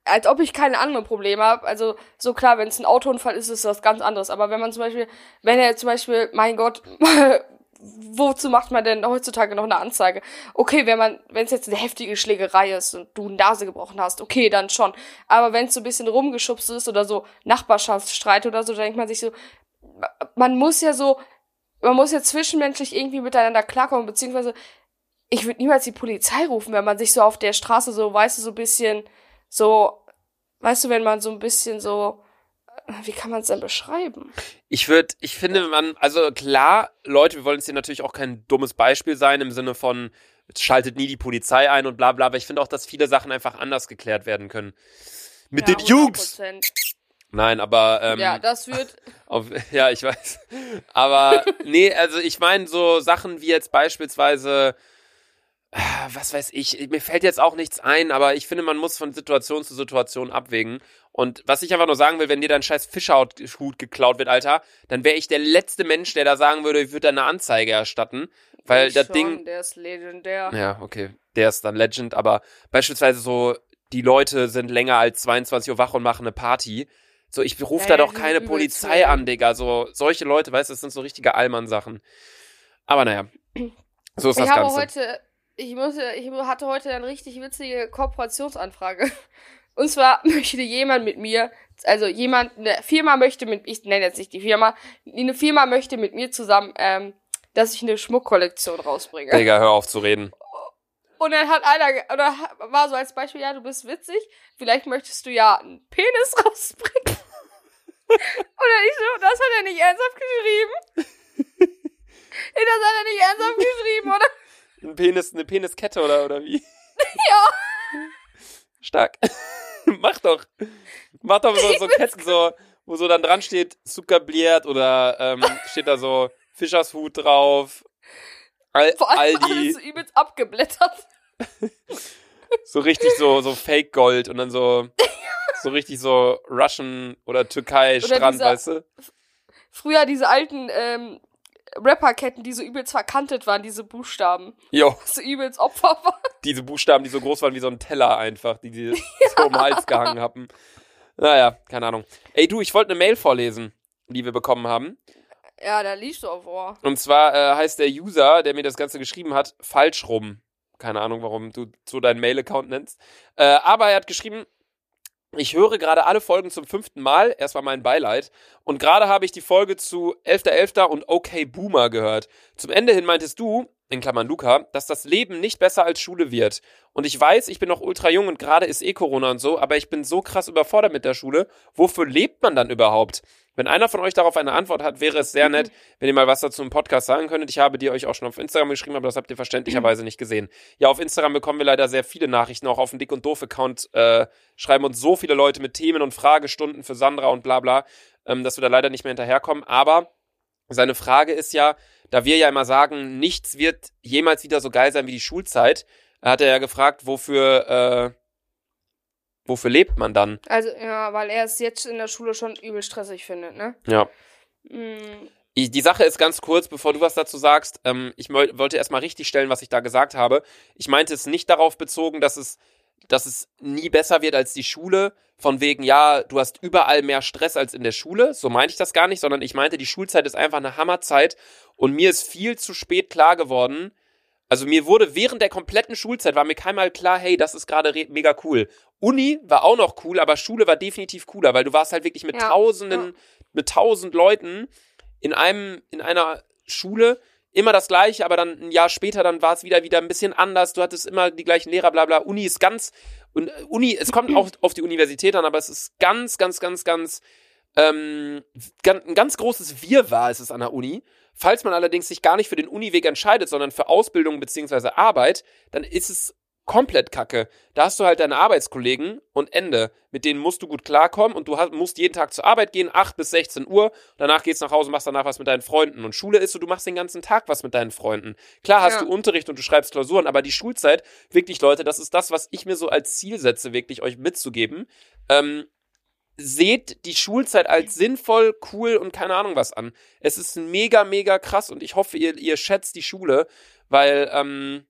als ob ich keine anderen Probleme habe. Also, so klar, wenn es ein Autounfall ist, ist das ganz anderes. Aber wenn man zum Beispiel, wenn er zum Beispiel, mein Gott, wozu macht man denn heutzutage noch eine Anzeige? Okay, wenn man, wenn es jetzt eine heftige Schlägerei ist und du eine Nase gebrochen hast, okay, dann schon. Aber wenn es so ein bisschen rumgeschubst ist oder so Nachbarschaftsstreit oder so, dann denkt man sich so, man muss ja so, man muss ja zwischenmenschlich irgendwie miteinander klarkommen, beziehungsweise ich würde niemals die Polizei rufen, wenn man sich so auf der Straße so, weißt du, so ein bisschen, so, weißt du, wenn man so ein bisschen so, wie kann man es denn beschreiben? Ich würde, ich finde, man, also klar, Leute, wir wollen jetzt hier natürlich auch kein dummes Beispiel sein im Sinne von, schaltet nie die Polizei ein und bla bla, aber ich finde auch, dass viele Sachen einfach anders geklärt werden können. Mit Ja, den Jungs! 100%. Nein, aber ähm, ja, das wird, Auf, ja, ich weiß. Aber nee, also ich meine so Sachen wie jetzt beispielsweise, was weiß ich, mir fällt jetzt auch nichts ein, aber ich finde, man muss von Situation zu Situation abwägen. Und was ich einfach nur sagen will, wenn dir dein scheiß Fischhaut-Hut geklaut wird, Alter, dann wäre ich der letzte Mensch, der da sagen würde, ich würde da eine Anzeige erstatten. Weil ich das schon, Ding. der ist legendär. Ja, okay, der ist dann Legend, aber beispielsweise so, die Leute sind länger als 22 Uhr wach und machen eine Party. So, ich rufe Ja, da doch keine Polizei an, Digga. So, solche Leute, weißt du, das sind so richtige Allmann-Sachen. Aber naja, so ist Ich das habe Ganze. heute, ich musste, ich hatte heute eine richtig witzige Kooperationsanfrage. Und zwar möchte jemand mit mir, also jemand, eine Firma möchte mit, ich nenne jetzt nicht die Firma, eine Firma möchte mit mir zusammen, ähm, dass ich eine Schmuckkollektion rausbringe. Digga, hör auf zu reden. Und dann hat einer, oder war so als Beispiel, ja, du bist witzig, vielleicht möchtest du ja einen Penis rausbringen. Oder ich so, das hat er nicht ernsthaft geschrieben. Das hat er nicht ernsthaft geschrieben, oder? Ein Penis, eine Peniskette oder, oder wie? Ja. Stark. Mach doch. Mach doch so, so Ketten, so, wo so dann dran steht, Zuckerbliert oder ähm, steht da so Fischershut drauf. Al Vor allem Aldi. alles so übelst abgeblättert. So richtig so, so Fake Gold und dann so, so richtig so Russian oder Türkei Oder Strand, dieser- weißt du? Früher diese alten ähm, Rapperketten, die so übelst verkantet waren, diese Buchstaben. Jo, So übelst Opfer waren. diese Buchstaben, die so groß waren wie so ein Teller einfach, die die so um den Hals gehangen haben. Naja, keine Ahnung. Ey du, ich wollte eine Mail vorlesen, die wir bekommen haben. Ja, da liest du auf Ohr. Und zwar äh, heißt der User, der mir das Ganze geschrieben hat, falsch rum. Keine Ahnung, warum du so deinen Mail-Account nennst. Äh, aber er hat geschrieben, ich höre gerade alle Folgen zum fünften Mal. Erstmal mein Beileid. Und gerade habe ich die Folge zu 11.11. und Okay Boomer gehört. Zum Ende hin meintest du, in Klammern Luca, dass das Leben nicht besser als Schule wird. Und ich weiß, ich bin noch ultra jung und gerade ist eh Corona und so, aber ich bin so krass überfordert mit der Schule. Wofür lebt man dann überhaupt? Wenn einer von euch darauf eine Antwort hat, wäre es sehr nett, wenn ihr mal was dazu im Podcast sagen könntet. Ich habe dir euch auch schon auf Instagram geschrieben, aber das habt ihr verständlicherweise nicht gesehen. Ja, auf Instagram bekommen wir leider sehr viele Nachrichten, auch auf dem Dick und Doof-Account äh, schreiben uns so viele Leute mit Themen und Fragestunden für Sandra und bla bla, ähm, dass wir da leider nicht mehr hinterherkommen. Aber seine Frage ist ja, da wir ja immer sagen, nichts wird jemals wieder so geil sein wie die Schulzeit, hat er ja gefragt, wofür, äh, wofür lebt man dann? Also, ja, weil er es jetzt in der Schule schon übel stressig findet, ne? Ja. Mm, Ich- Die Sache ist ganz kurz, bevor du was dazu sagst. Ähm, ich wollte erstmal richtig stellen, was ich da gesagt habe. Ich meinte es nicht darauf bezogen, dass es, dass es nie besser wird als die Schule. Von wegen, ja, du hast überall mehr Stress als in der Schule. So meinte ich das gar nicht, sondern ich meinte, die Schulzeit ist einfach eine Hammerzeit. Und mir ist viel zu spät klar geworden. Also mir wurde während der kompletten Schulzeit war mir keinmal klar, hey, das ist gerade mega cool. Uni war auch noch cool, aber Schule war definitiv cooler, weil du warst halt wirklich mit Ja, Tausenden, mit tausend Leuten in einem, in einer Schule immer das gleiche, aber dann ein Jahr später, dann war es wieder wieder ein bisschen anders. Du hattest immer die gleichen Lehrer, bla bla. Uni ist ganz und äh, Uni, es kommt auch auf die Universität an, aber es ist ganz, ganz, ganz, ganz, ähm, ganz ein ganz großes Wirrwarr ist es an der Uni. Falls man allerdings sich gar nicht für den Uniweg entscheidet, sondern für Ausbildung beziehungsweise Arbeit, dann ist es komplett kacke. Da hast du halt deine Arbeitskollegen und Ende. Mit denen musst du gut klarkommen und du hast, musst jeden Tag zur Arbeit gehen, 8 bis 16 Uhr. Danach gehst du nach Hause und machst danach was mit deinen Freunden. Und Schule ist so, du machst den ganzen Tag was mit deinen Freunden. Klar hast Ja. du Unterricht und du schreibst Klausuren, aber die Schulzeit, wirklich Leute, das ist das, was ich mir so als Ziel setze, wirklich euch mitzugeben. Ähm, seht die Schulzeit als sinnvoll, cool und keine Ahnung was an. Es ist mega, mega krass und ich hoffe, ihr, ihr schätzt die Schule, weil, ähm,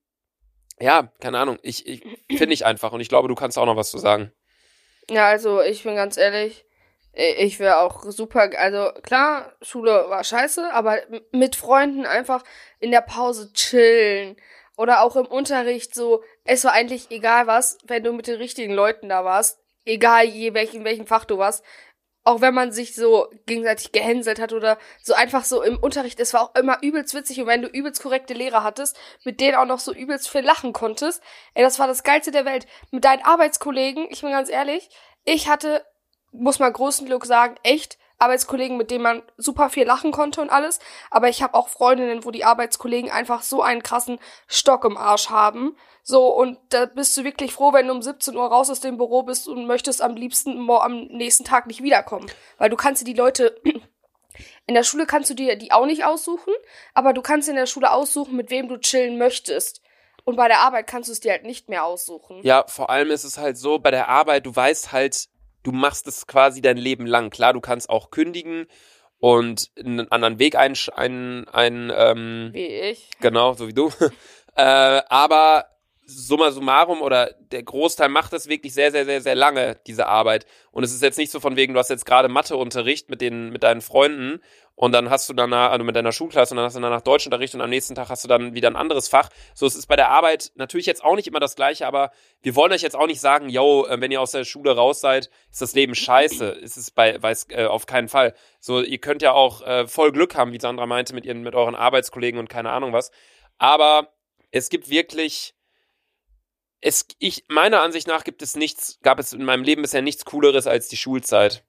ja, keine Ahnung, ich, ich finde ich einfach und ich glaube, du kannst auch noch was zu sagen. Ja, also ich bin ganz ehrlich, ich wäre auch super, also klar, Schule war scheiße, aber mit Freunden einfach in der Pause chillen oder auch im Unterricht so, es war eigentlich egal was, wenn du mit den richtigen Leuten da warst, egal je welchen, welchem Fach du warst, auch wenn man sich so gegenseitig gehänselt hat oder so einfach so im Unterricht, es war auch immer übelst witzig und wenn du übelst korrekte Lehrer hattest, mit denen auch noch so übelst viel lachen konntest, ey, das war das Geilste der Welt. Mit deinen Arbeitskollegen, ich bin ganz ehrlich, ich hatte, muss man großen Glück sagen, echt Arbeitskollegen, mit denen man super viel lachen konnte und alles, aber ich habe auch Freundinnen, wo die Arbeitskollegen einfach so einen krassen Stock im Arsch haben. So, und da bist du wirklich froh, wenn du um 17 Uhr raus aus dem Büro bist und möchtest am liebsten am nächsten Tag nicht wiederkommen. Weil du kannst dir die Leute. In der Schule kannst du dir die auch nicht aussuchen, aber du kannst in der Schule aussuchen, mit wem du chillen möchtest. Und bei der Arbeit kannst du es dir halt nicht mehr aussuchen. Ja, vor allem ist es halt so, bei der Arbeit, du weißt halt, du machst es quasi dein Leben lang. Klar, du kannst auch kündigen und einen anderen Weg ein, ein, ein ähm, Wie ich. Genau, so wie du. äh, aber summa summarum oder der Großteil macht das wirklich sehr, sehr, sehr, sehr lange, diese Arbeit. Und es ist jetzt nicht so von wegen, du hast jetzt gerade Matheunterricht mit den, mit deinen Freunden und dann hast du danach, also mit deiner Schulklasse und dann hast du danach Deutschunterricht und am nächsten Tag hast du dann wieder ein anderes Fach. So, es ist bei der Arbeit natürlich jetzt auch nicht immer das Gleiche, aber wir wollen euch jetzt auch nicht sagen, yo, äh, wenn ihr aus der Schule raus seid, ist das Leben scheiße. Ist es bei, weiß, äh, auf keinen Fall. So, ihr könnt ja auch äh, voll Glück haben, wie Sandra meinte, mit ihren, mit euren Arbeitskollegen und keine Ahnung was. Aber es gibt wirklich, es, ich, meiner Ansicht nach gibt es nichts, gab es in meinem Leben bisher nichts Cooleres als die Schulzeit.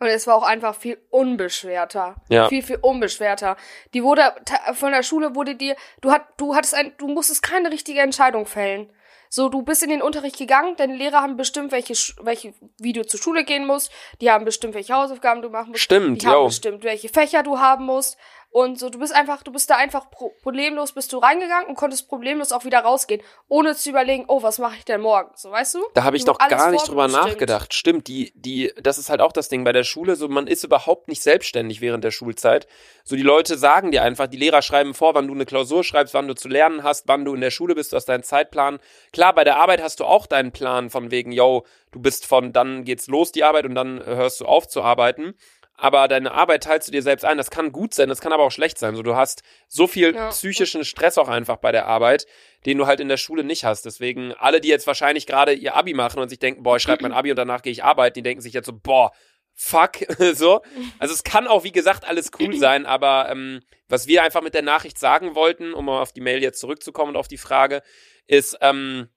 Und es war auch einfach viel unbeschwerter. Ja. Viel, viel unbeschwerter. Die wurde, von der Schule wurde dir, du hat, du hattest ein, du musstest keine richtige Entscheidung fällen. So, du bist in den Unterricht gegangen, deine Lehrer haben bestimmt, welche, welche, wie du zur Schule gehen musst. Die haben bestimmt, welche Hausaufgaben du machen musst. Stimmt, Die haben yo. bestimmt, welche Fächer du haben musst. Und so, du bist einfach, du bist da einfach pro problemlos, bist du reingegangen und konntest problemlos auch wieder rausgehen, ohne zu überlegen, oh, was mache ich denn morgen? So, weißt du? Da habe ich alles gar nicht drüber nachgedacht. Stimmt, die, die, das ist halt auch das Ding bei der Schule. So, man ist überhaupt nicht selbstständig während der Schulzeit. So, die Leute sagen dir einfach, die Lehrer schreiben vor, wann du eine Klausur schreibst, wann du zu lernen hast, wann du in der Schule bist, du hast deinen Zeitplan. Klar, bei der Arbeit hast du auch deinen Plan von wegen, yo, du bist von, dann geht's los, die Arbeit, und dann hörst du auf zu arbeiten. Aber deine Arbeit teilst du dir selbst ein. Das kann gut sein, das kann aber auch schlecht sein. So, du hast so viel Ja. psychischen Stress auch einfach bei der Arbeit, den du halt in der Schule nicht hast. Deswegen, alle, die jetzt wahrscheinlich gerade ihr Abi machen und sich denken, boah, ich schreibe mein Abi und danach gehe ich arbeiten, die denken sich jetzt so, boah, fuck, so. Also es kann auch, wie gesagt, alles cool sein, aber ähm, was wir einfach mit der Nachricht sagen wollten, um mal auf die Mail jetzt zurückzukommen und auf die Frage, ist, ähm,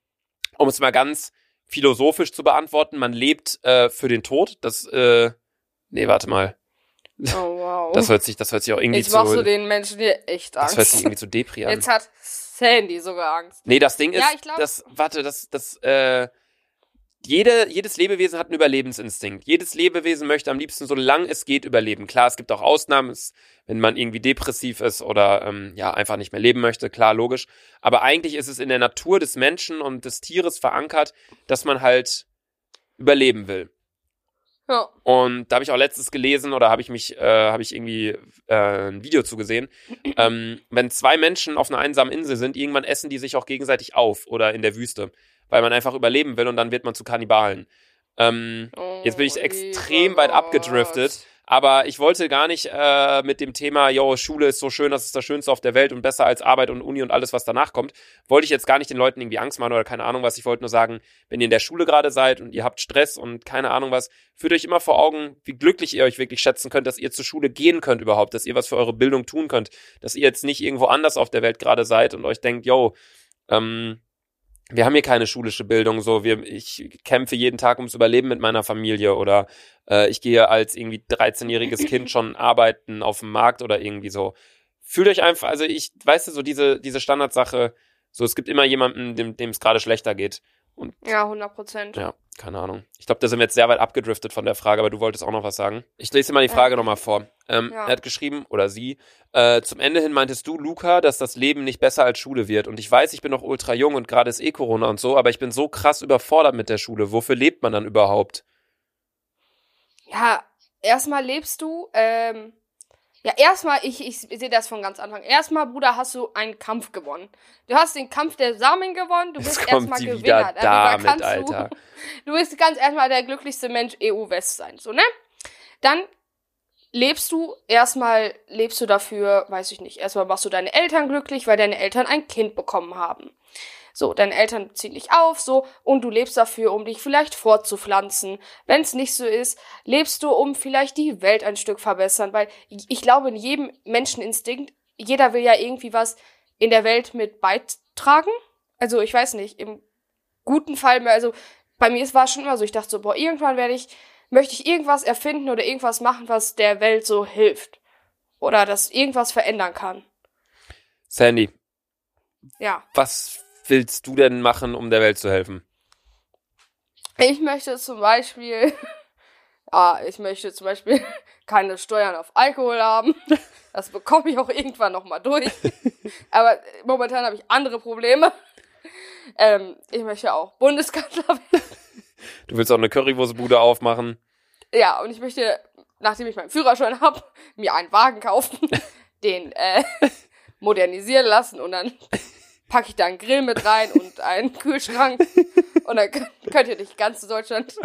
um es mal ganz philosophisch zu beantworten, man lebt äh, für den Tod. Das, äh, nee, warte mal. Oh, wow. Das hört sich, das hört sich auch irgendwie Jetzt machst du zu, den Menschen hier echt das hört sich Angst. irgendwie zu Depri an. Jetzt hat Sandy sogar Angst. Nee, das Ding ist, Ja, ich glaub- das, warte, das, das, äh, jede, jedes Lebewesen hat einen Überlebensinstinkt. Jedes Lebewesen möchte am liebsten, solange es geht, überleben. Klar, es gibt auch Ausnahmen, es, wenn man irgendwie depressiv ist oder ähm, ja einfach nicht mehr leben möchte, klar, logisch. Aber eigentlich ist es in der Natur des Menschen und des Tieres verankert, dass man halt überleben will. Ja. Und da habe ich auch letztes gelesen oder habe ich mich, äh, habe ich irgendwie äh, ein Video zugesehen. ähm, wenn zwei Menschen auf einer einsamen Insel sind, irgendwann essen die sich auch gegenseitig auf oder in der Wüste, weil man einfach überleben will und dann wird man zu Kannibalen. Ähm, Oh, Jetzt bin ich extrem weit abgedriftet. Aber ich wollte gar nicht äh, mit dem Thema, yo, Schule ist so schön, das ist das Schönste auf der Welt und besser als Arbeit und Uni und alles, was danach kommt, wollte ich jetzt gar nicht den Leuten irgendwie Angst machen oder keine Ahnung was. Ich wollte nur sagen, wenn ihr in der Schule gerade seid und ihr habt Stress und keine Ahnung was, führt euch immer vor Augen, wie glücklich ihr euch wirklich schätzen könnt, dass ihr zur Schule gehen könnt überhaupt, dass ihr was für eure Bildung tun könnt, dass ihr jetzt nicht irgendwo anders auf der Welt gerade seid und euch denkt, yo, ähm, wir haben hier keine schulische Bildung, so wir, ich kämpfe jeden Tag ums Überleben mit meiner Familie oder äh, ich gehe als irgendwie 13-jähriges Kind schon arbeiten auf dem Markt oder irgendwie so. fühlt euch einfach, also ich, weißt du, so diese, diese Standardsache, so es gibt immer jemanden, dem dem es gerade schlechter geht. Und Ja, 100 Prozent. ja, keine Ahnung. Ich glaube, da sind wir jetzt sehr weit abgedriftet von der Frage, aber du wolltest auch noch was sagen. Ich lese dir mal die Frage Ja. nochmal vor. Ähm, Ja. Er hat geschrieben, oder sie, äh, zum Ende hin meintest du, Luca, dass das Leben nicht besser als Schule wird. Und ich weiß, ich bin noch ultra jung und gerade ist eh Corona und so, aber ich bin so krass überfordert mit der Schule. Wofür lebt man dann überhaupt? Ja, erstmal lebst du, ähm, ja, erstmal, ich, ich sehe das von ganz Anfang. Erstmal, Bruder, hast du einen Kampf gewonnen. Du hast den Kampf der Samen gewonnen, du bist erstmal Gewinner. Darüber damit, kannst Alter. Du, du bist ganz erstmal der glücklichste Mensch EU-West sein, so, ne? Dann lebst du, erstmal lebst du dafür, weiß ich nicht, erstmal machst du deine Eltern glücklich, weil deine Eltern ein Kind bekommen haben. So, deine Eltern ziehen dich auf, so, und du lebst dafür, um dich vielleicht fortzupflanzen. Wenn es nicht so ist, lebst du, um vielleicht die Welt ein Stück verbessern, weil ich glaube, in jedem Menscheninstinkt, jeder will ja irgendwie was in der Welt mit beitragen. Also, ich weiß nicht, im guten Fall, also, bei mir war es schon immer so, ich dachte so, boah, irgendwann werde ich, möchte ich irgendwas erfinden oder irgendwas machen, was der Welt so hilft. Oder das irgendwas verändern kann. Sandy, Ja. was willst du denn machen, um der Welt zu helfen? Ich möchte zum Beispiel, ah, ich möchte zum Beispiel keine Steuern auf Alkohol haben. Das bekomme ich auch irgendwann nochmal durch. Aber momentan habe ich andere Probleme. Ähm, ich möchte auch Bundeskanzler werden. Du willst auch eine Currywurstbude aufmachen. Ja, und ich möchte, nachdem ich meinen Führerschein habe, mir einen Wagen kaufen, den äh, modernisieren lassen und dann packe ich da einen Grill mit rein und einen Kühlschrank und dann könnt, ihr nicht ganz Deutschland.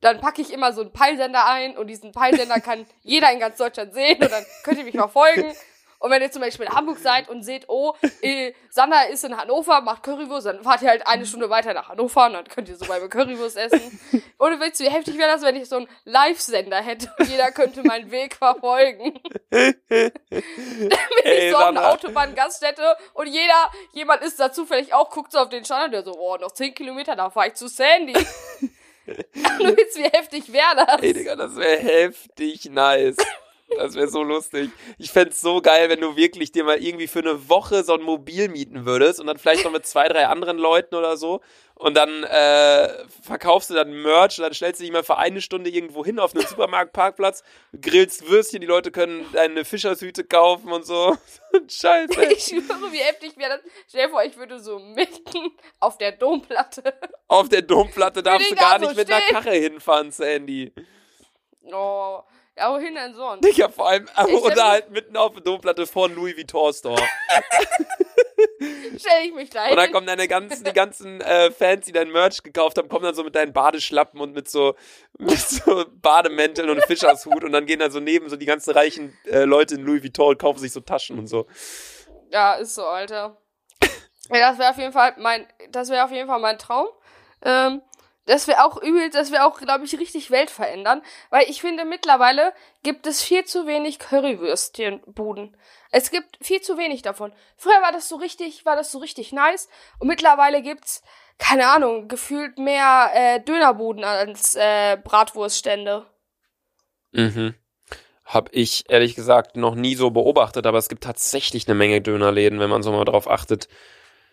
Dann packe ich immer so einen Peilsender ein und diesen Peilsender kann jeder in ganz Deutschland sehen und dann könnt ihr mich verfolgen. Und wenn ihr zum Beispiel in Hamburg seid und seht, oh, äh, Sander ist in Hannover, macht Currywurst, dann fahrt ihr halt eine Stunde weiter nach Hannover und dann könnt ihr so bei mir Currywurst essen. Oder willst du, wie heftig wäre das, wenn ich so einen Live-Sender hätte und jeder könnte meinen Weg verfolgen? Wenn Ey, ich so auf einer Sandra. Autobahn-Gaststätte und jeder, jemand ist da zufällig auch, guckt so auf den Standard, der so, oh, noch 10 Kilometer, da fahr ich zu Sandy. du willst, wie heftig wäre das? Ey, Digga, das wäre heftig nice. Das wäre so lustig. Ich fänd's so geil, wenn du wirklich dir mal irgendwie für eine Woche so ein Mobil mieten würdest und dann vielleicht noch mit zwei, drei anderen Leuten oder so. Und dann äh, verkaufst du dann Merch und dann stellst du dich mal für eine Stunde irgendwo hin auf einen Supermarktparkplatz, grillst Würstchen, die Leute können deine Fischershüte kaufen und so. Scheiße. Ich schwöre, wie heftig wäre das. Stell dir vor, ich würde so mitten auf der Domplatte. Auf der Domplatte darfst du gar so nicht mit einer stehen? Karre hinfahren, Sandy. Oh, ja, wohin denn sonst? Digga, vor allem, Ich oder halt mitten auf der Domplatte vor Louis Vuitton Store. Stell ich mich da Und dann hin. kommen deine ganzen, die ganzen äh, Fans, die dein Merch gekauft haben, kommen dann so mit deinen Badeschlappen und mit so, mit so Bademänteln und Fischershut und dann gehen da so neben so die ganzen reichen äh, Leute in Louis Vuitton und kaufen sich so Taschen und so. Ja, ist so, Alter. Ja, das wäre auf jeden Fall mein, das wäre auf jeden Fall mein Traum. Ähm, das wäre auch übel, das wäre auch, glaube ich, richtig Welt verändern. Weil ich finde, mittlerweile gibt es viel zu wenig Currywürstchenbuden. Es gibt viel zu wenig davon. Früher war das so richtig, war das so richtig nice. Und mittlerweile gibt's, keine Ahnung, gefühlt mehr äh, Dönerbuden als äh, Bratwurststände. Mhm. Hab ich ehrlich gesagt noch nie so beobachtet, aber es gibt tatsächlich eine Menge Dönerläden, wenn man so mal drauf achtet.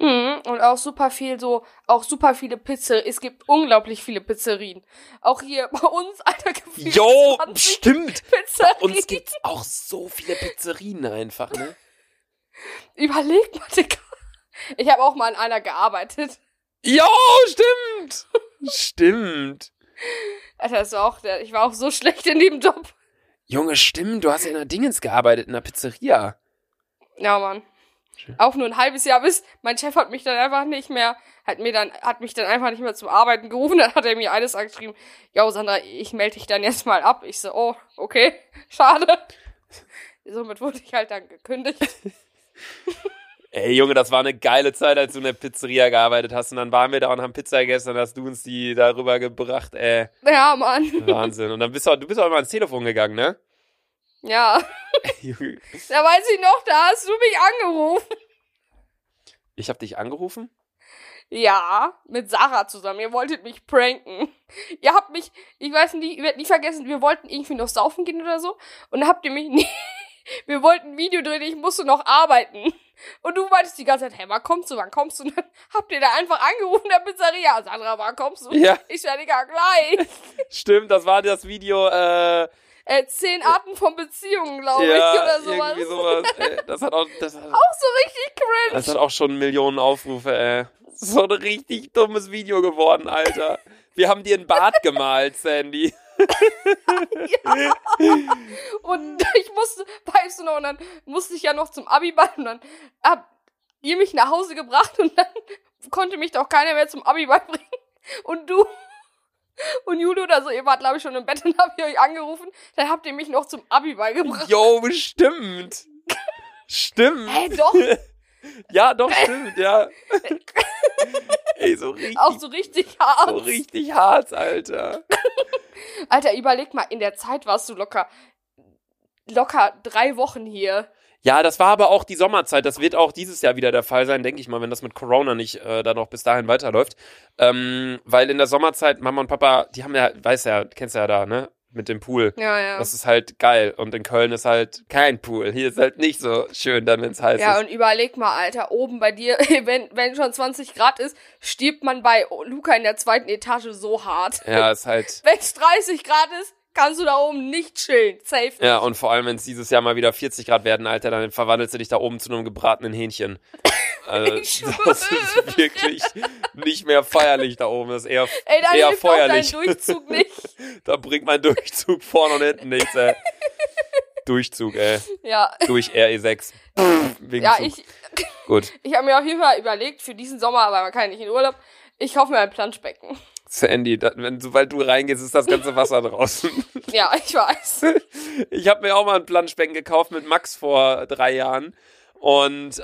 Mhm, und auch super viel so, auch super viele Pizzer. Es gibt unglaublich viele Pizzerien. Auch hier bei uns, Alter, gefühlt Jo, 20 stimmt! Pizzerien. Uns gibt's auch so viele Pizzerien einfach, ne? Überleg mal, Digga. Ich habe auch mal in einer gearbeitet. Jo, stimmt! Stimmt. Alter, das war auch, der, ich war auch so schlecht in dem Job. Junge, stimmt, du hast ja in der Dingens gearbeitet, in der Pizzeria. Ja, Mann. Schön. Auch nur ein halbes Jahr bis, mein Chef hat mich dann einfach nicht mehr, hat mir dann, hat mich dann einfach nicht mehr zum Arbeiten gerufen, dann hat er mir eines angeschrieben, ja, Sandra, ich melde dich dann jetzt mal ab. Ich so, oh, okay, schade. Somit wurde ich halt dann gekündigt. Ey, Junge, das war eine geile Zeit, als du in der Pizzeria gearbeitet hast. Und dann waren wir da und haben Pizza gegessen und hast du uns die darüber gebracht. Ey, Ja, Mann. Wahnsinn. Und dann bist du, du bist auch immer ans Telefon gegangen, ne? Ja. Junge. Da weiß ich noch, da hast du mich angerufen. Ich hab dich angerufen? Ja, mit Sarah zusammen. Ihr wolltet mich pranken. Ihr habt mich, ich weiß nicht, ich werde nie vergessen, wir wollten irgendwie noch saufen gehen oder so. Und dann habt ihr mich nie, wir wollten ein Video drehen, ich musste noch arbeiten. Und du meintest die ganze Zeit, hey, wann kommst du, wann kommst du? Und dann habt ihr da einfach angerufen in der Pizzeria. Sandra, wann kommst du? Ja. Ich werde gar gleich. Stimmt, das war das Video, äh, Äh, zehn Arten von Beziehungen, glaube ich, ja, oder sowas. irgendwie sowas. Ey, das hat auch, das hat, Auch so richtig cringe. das hat auch schon Millionen Aufrufe, ey. So ein richtig dummes Video geworden, Alter. Wir haben dir ein Bart gemalt, Sandy. Und ich musste, weißt du noch, und dann musste ich ja noch zum Abiball und dann habt ihr mich nach Hause gebracht und dann konnte mich doch keiner mehr zum Abiball bringen. Und du und Julio oder so, ihr wart glaube ich schon im Bett und hab ich euch angerufen, dann habt ihr mich noch zum Abiball gebracht. Jo, stimmt. Stimmt. Hä, doch, Ja, doch, stimmt, ja. Ey, so richtig, auch so richtig hart. so richtig hart, Alter. Alter, überleg mal, in der Zeit warst du locker, locker drei Wochen hier. Ja, das war aber auch die Sommerzeit. Das wird auch dieses Jahr wieder der Fall sein, denke ich mal, wenn das mit Corona nicht äh, dann noch bis dahin weiterläuft. Ähm, weil in der Sommerzeit, Mama und Papa, die haben ja, weiß ja, kennst ja da, ne? Mit dem Pool. Ja, ja. Das ist halt geil. Und in Köln ist halt kein Pool. Hier ist halt nicht so schön, dann, wenn es heiß Ja, ist. und überleg mal, Alter, oben bei dir, wenn, wenn schon 20 Grad ist, stirbt man bei Luca in der zweiten Etage so hart. Ja, ist halt. Wenn es 30 Grad ist, kannst du da oben nicht chillen. Safe nicht. Ja, und vor allem, wenn es dieses Jahr mal wieder 40 Grad werden, Alter, dann verwandelst du dich da oben zu einem gebratenen Hähnchen. Also, das ist wirklich nicht mehr feierlich da oben. Das ist eher, Ey, da eher feuerlich. Durchzug nicht. Da bringt mein Durchzug vorne und hinten nichts, ey. Durchzug, ey. Ja, Durch RE6. Wegen ja Zug. ich, Gut. ich habe mir auf jeden Fall überlegt, für diesen Sommer, aber man kann nicht in Urlaub, ich kaufe mir ein Planschbecken. Sandy, da, wenn, sobald du reingehst, ist das ganze Wasser draußen. Ja, ich weiß. Ich habe mir auch mal ein Planschbecken gekauft mit Max vor drei Jahren. Und äh,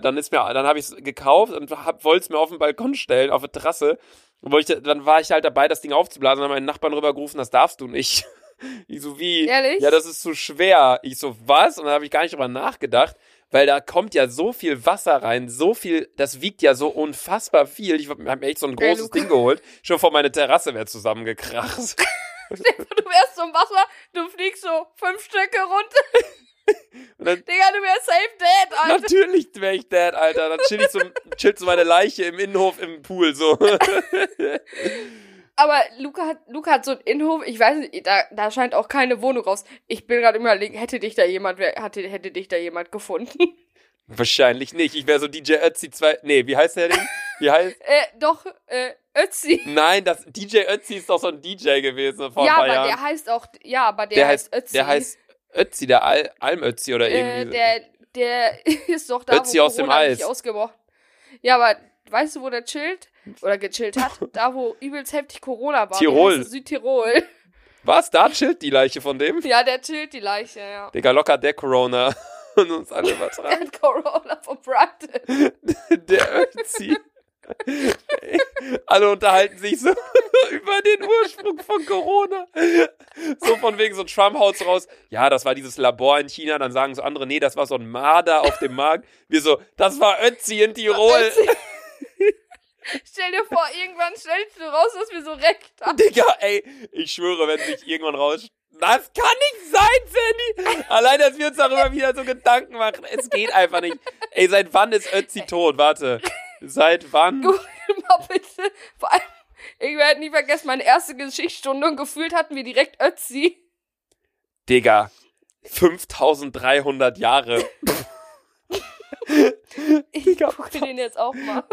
dann ist mir, dann habe ich es gekauft und wollte es mir auf den Balkon stellen, auf die Terrasse. Und ich, dann war ich halt dabei, das Ding aufzublasen und habe meinen Nachbarn rübergerufen, das darfst du nicht. Ich so, wie? Ehrlich? Ja, das ist zu schwer. Ich so, was? Und dann habe ich gar nicht drüber nachgedacht, weil da kommt ja so viel Wasser rein, so viel, das wiegt ja so unfassbar viel. Ich habe mir echt so ein großes Luca. Ding geholt. Schon vor meine Terrasse wäre zusammengekracht. Du wärst zum Wasser, du fliegst so fünf Stöcke runter. Dann, Digga, du wärst safe dead, Alter. Natürlich wäre ich dead, Alter. Dann chill ich so, chillt so meine Leiche im Innenhof im Pool, so. Aber Luca hat, Luca hat so einen Innenhof, ich weiß nicht, da, da scheint auch keine Wohnung raus. Ich bin gerade überlegen, hätte dich da jemand, hatte, hätte dich da jemand gefunden? Wahrscheinlich nicht. Ich wäre so DJ Ötzi 2. Nee, wie heißt der denn? Wie heißt? äh, doch, äh, Ötzi. Nein, das DJ Ötzi ist doch so ein DJ gewesen vor Ja, aber Jahren. der heißt auch, ja, aber der, der heißt Ötzi. der heißt Ötzi, der Al Almötzi oder äh, irgendwie. so. der, der ist doch da, Ötzi wo aus dem Corona Eis. ausgebrochen. Ja, aber weißt du, wo der chillt? Oder gechillt hat? da, wo übelst heftig Corona war. Tirol. Südtirol. Was? Da chillt die Leiche von dem? ja, der chillt die Leiche, ja. Digga, locker der Corona. Und uns alle Der übertragen. hat Corona verbreitet. Der Ötzi. Ey, Alle unterhalten sich so über den Ursprung von Corona. So von wegen so Trump haut's raus. Ja, das war dieses Labor in China. Dann sagen so andere, nee, das war so ein Marder auf dem Markt. Wir so, das war Ötzi in Tirol. Ötzi. Stell dir vor, irgendwann stellst du raus, dass wir so recht haben. Digga, ey, ich schwöre, wenn sich irgendwann raus. Das kann nicht sein, Sandy! Allein, dass wir uns darüber wieder so Gedanken machen. Es geht einfach nicht. Ey, seit wann ist Ötzi tot? Warte. Seit wann? Mal bitte. Vor allem, ich werde nie vergessen, meine erste Geschichtsstunde und gefühlt hatten wir direkt Ötzi. Digga. 5300 Jahre. Ich gucke den jetzt auch mal.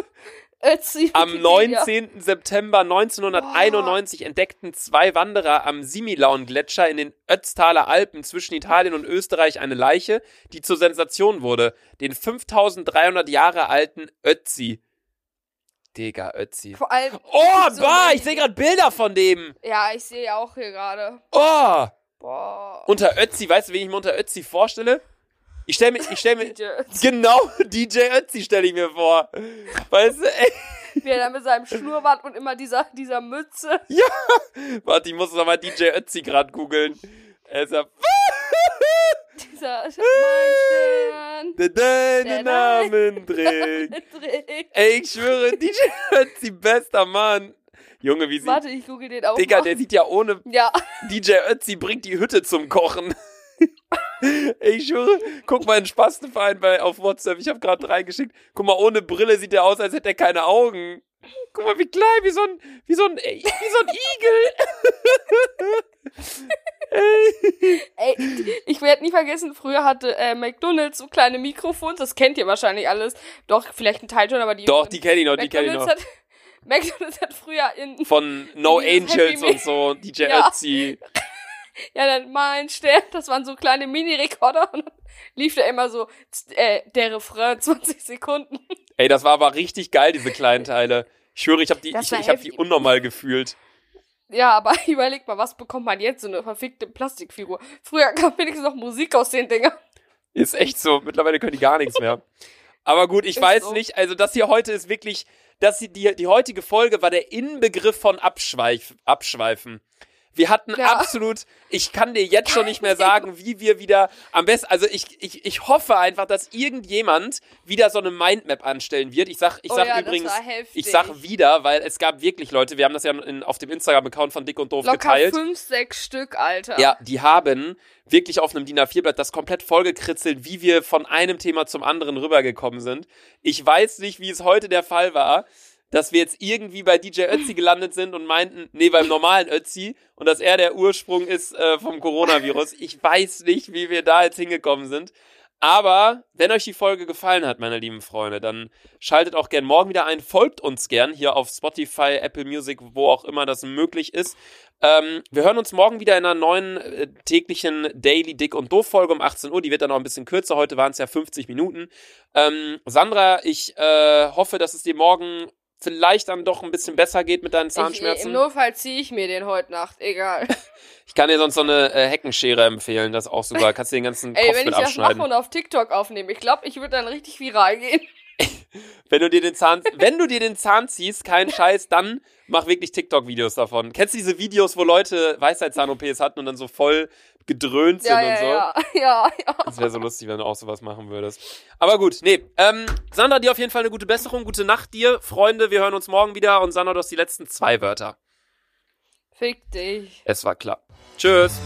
Ötzi. Am Wikipedia. 19. September 1991 entdeckten zwei Wanderer am Similaun-Gletscher in den Ötztaler Alpen zwischen Italien und Österreich eine Leiche, die zur Sensation wurde. Den 5300 Jahre alten Ötzi. Digga, Ötzi. Vor allem. Oh, so bah, ich sehe gerade Bilder von dem. Ja, ich sehe auch hier gerade. Oh, Boah. unter Ötzi, weißt du, wen ich mir unter Ötzi vorstelle? Ich stelle mir, ich stelle mir, DJ genau, DJ Ötzi stelle ich mir vor. Weißt du, ey. Wie er da mit seinem Schnurrbart und immer dieser, dieser Mütze. Warte, ich muss noch mal DJ Ötzi gerade googeln. Er ist ja. Dieser mein Der deinen Namen trägt. Stern. Ey, ich schwöre, DJ Ötzi, bester Mann. Junge, wie sieht. Warte, ich google den auch Digga, der sieht ja ohne. Ja, DJ Ötzi bringt die Hütte zum Kochen. Ich schwöre, guck mal in Spastenverein bei auf WhatsApp. Ich habe gerade reingeschickt. Guck mal, ohne Brille sieht er aus, als hätte er keine Augen. Guck mal, wie klein, wie so ein, wie so ein, wie so ein Igel. Ey, ich werde nie vergessen, früher hatte äh, McDonalds so kleine Mikrofons, das kennt ihr wahrscheinlich alles. Doch, vielleicht ein Teil schon, aber die. Doch, die kenne ich noch, die kenne ich noch. Hat, McDonalds hat früher in. Von No Angels und so, DJ ja. Ötzi. Ja, dann mal ein Stern, das waren so kleine Mini-Rekorder und dann lief da immer so äh, der Refrain 20 Sekunden. Ey, das war aber richtig geil, diese kleinen Teile. Ich schwöre, ich habe die, ich, ich hab die unnormal gefühlt. Ja, aber überleg mal, was bekommt man jetzt? So eine verfickte Plastikfigur. Früher kam wenigstens noch Musik aus den Dingern. Ist echt so. Mittlerweile können die gar nichts mehr. Aber gut, ich ist weiß so. nicht. Also, das hier heute ist wirklich, dass die, die heutige Folge war der Inbegriff von Abschweif, Abschweifen. Wir hatten ja. absolut, ich kann dir jetzt schon nicht mehr sagen, wie wir wieder am besten, also ich, ich, ich hoffe einfach, dass irgendjemand wieder so eine Mindmap anstellen wird. Ich sag, ich oh sag ja, übrigens, ich sag wieder, weil es gab wirklich Leute, wir haben das ja in, auf dem Instagram-Account von Dick und Doof Locker geteilt. fünf, sechs Stück, Alter. Ja, die haben wirklich auf einem DIN A4-Blatt das komplett vollgekritzelt, wie wir von einem Thema zum anderen rübergekommen sind. Ich weiß nicht, wie es heute der Fall war dass wir jetzt irgendwie bei DJ Ötzi gelandet sind und meinten, nee, beim normalen Ötzi und dass er der Ursprung ist äh, vom Coronavirus. Ich weiß nicht, wie wir da jetzt hingekommen sind. Aber wenn euch die Folge gefallen hat, meine lieben Freunde, dann schaltet auch gern morgen wieder ein, folgt uns gern hier auf Spotify, Apple Music, wo auch immer das möglich ist. Ähm, wir hören uns morgen wieder in einer neuen äh, täglichen Daily Dick und Doof Folge um 18 Uhr. Die wird dann noch ein bisschen kürzer. Heute waren es ja 50 Minuten. Ähm, Sandra, ich äh, hoffe, dass es dir morgen vielleicht dann doch ein bisschen besser geht mit deinen Zahnschmerzen. Ich, Im Notfall ziehe ich mir den heute Nacht, egal. ich kann dir sonst so eine äh, Heckenschere empfehlen, das auch sogar. Kannst du den ganzen Ey, Kopf mit abschneiden. wenn ich das mache und auf TikTok aufnehme, ich glaube, ich würde dann richtig viral gehen. Wenn du dir den Zahn, wenn du dir den Zahn ziehst, kein Scheiß, dann mach wirklich TikTok-Videos davon. Kennst du diese Videos, wo Leute Weisheitszahn-OPs hatten und dann so voll gedröhnt sind ja, und so. Ja, ja, ja. Das wäre so lustig, wenn du auch sowas machen würdest. Aber gut, nee. Ähm, Sandra, dir auf jeden Fall eine gute Besserung, gute Nacht dir. Freunde, wir hören uns morgen wieder und Sandra, du hast die letzten zwei Wörter. Fick dich. Es war klar. Tschüss.